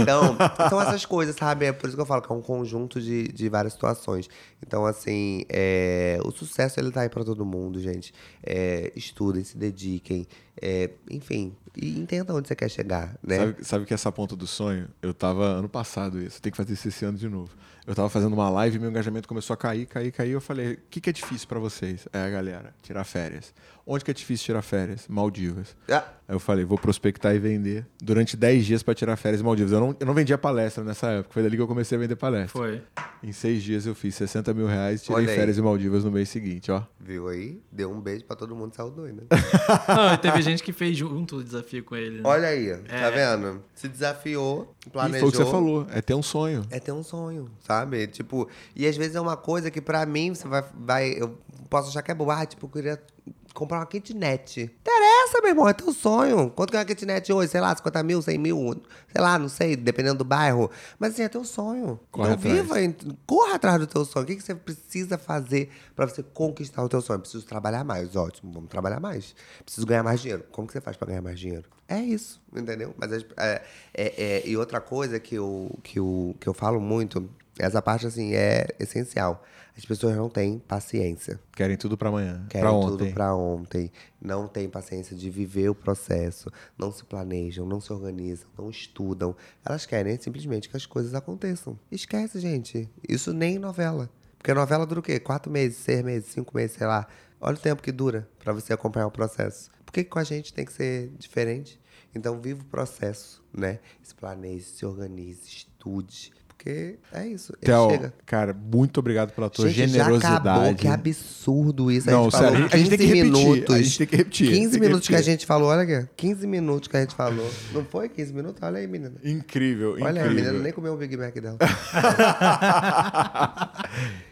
Então, são essas coisas, sabe? É por isso que eu falo que é um conjunto de, de várias situações. Então, assim, é, o sucesso ele tá aí pra todo mundo, gente. É, estudem, se dediquem. É, enfim, e entenda onde você quer chegar, né? Sabe, sabe que essa ponta do sonho, eu tava ano passado isso, tem que fazer isso esse ano de novo. Eu tava fazendo uma live e meu engajamento começou a cair, cair, cair. Eu falei, o que, que é difícil para vocês? É, galera, tirar férias. Onde que é difícil tirar férias? Maldivas. Ah. Aí eu falei, vou prospectar e vender durante 10 dias para tirar férias em Maldivas. Eu não, eu não vendia palestra nessa época, foi dali que eu comecei a vender palestra. Foi. Em seis dias eu fiz 60 mil reais e tirei férias em Maldivas no mês seguinte, ó. Viu aí? Deu um beijo pra todo mundo, saiu doido. Não, e teve gente que fez junto o desafio com ele. né? Olha aí, tá É. vendo? Se desafiou, E planejou. foi o que você falou, é ter um sonho. É ter um sonho, sabe? Tipo, e às vezes é uma coisa que pra mim você vai. vai eu posso achar que é boa. Ah, tipo, eu queria comprar uma kitnet. Interessa, meu irmão, é teu sonho. Quanto que é uma kitnet hoje? Sei lá, 50 mil, 100 mil, sei lá, não sei, dependendo do bairro. Mas assim, é teu sonho. Corre então atrás. viva, corra atrás do teu sonho. O que, que você precisa fazer pra você conquistar o teu sonho? Preciso trabalhar mais, ótimo, vamos trabalhar mais. Preciso ganhar mais dinheiro. Como que você faz pra ganhar mais dinheiro? É isso, entendeu? Mas as- é, é- é- e outra coisa que eu, que, eu, que eu falo muito, essa parte assim é essencial. As pessoas não têm paciência. Querem tudo para amanhã, Querem para tudo ontem. pra ontem. Não têm paciência de viver o processo. Não se planejam, não se organizam, não estudam. Elas querem simplesmente que as coisas aconteçam. Esquece, gente. Isso nem em novela. Porque novela dura o quê? Quatro meses, seis meses, cinco meses, sei lá. Olha o tempo que dura pra você acompanhar o processo. Por que, que com a gente tem que ser diferente? Então, viva o processo, né? Se planeje, se organize, estude. Porque é isso. Theo, chega. cara, muito obrigado pela tua Gente, generosidade. Já acabou, que absurdo isso. Não, a gente sério, falou a gente tem que 15 repetir, minutos. a gente tem que repetir, 15 tem que minutos que a repetir. gente falou, olha aqui. 15 minutos que a gente falou. Não foi 15 minutos? Olha aí, menina. Incrível, Olha aí, a menina incrível. nem comeu o Big Mac dela.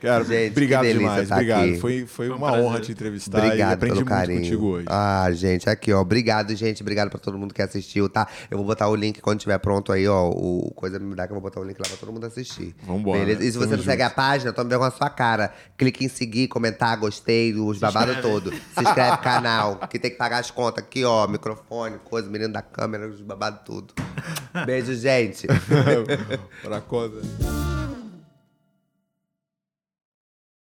Cara, Gente, obrigado demais, tá obrigado. aqui. Foi, foi um uma prazer. honra te entrevistar e Obrigado aprendi pelo muito carinho. contigo hoje. Ah, gente, aqui, ó. Obrigado, gente. Obrigado pra todo mundo que assistiu, tá? Eu vou botar o link quando tiver pronto aí, ó. O Coisa Me Dá, que eu vou botar o link lá pra todo mundo assistir. Vambora, Beleza? E se você tamo não segue a página, tome com a sua cara. Clique em seguir, comentar, gostei, os babados todo. Se inscreve no canal, que tem que pagar as contas aqui, ó. Microfone, coisa, menino da câmera, os babados tudo. Beijo, gente. Pra coisa.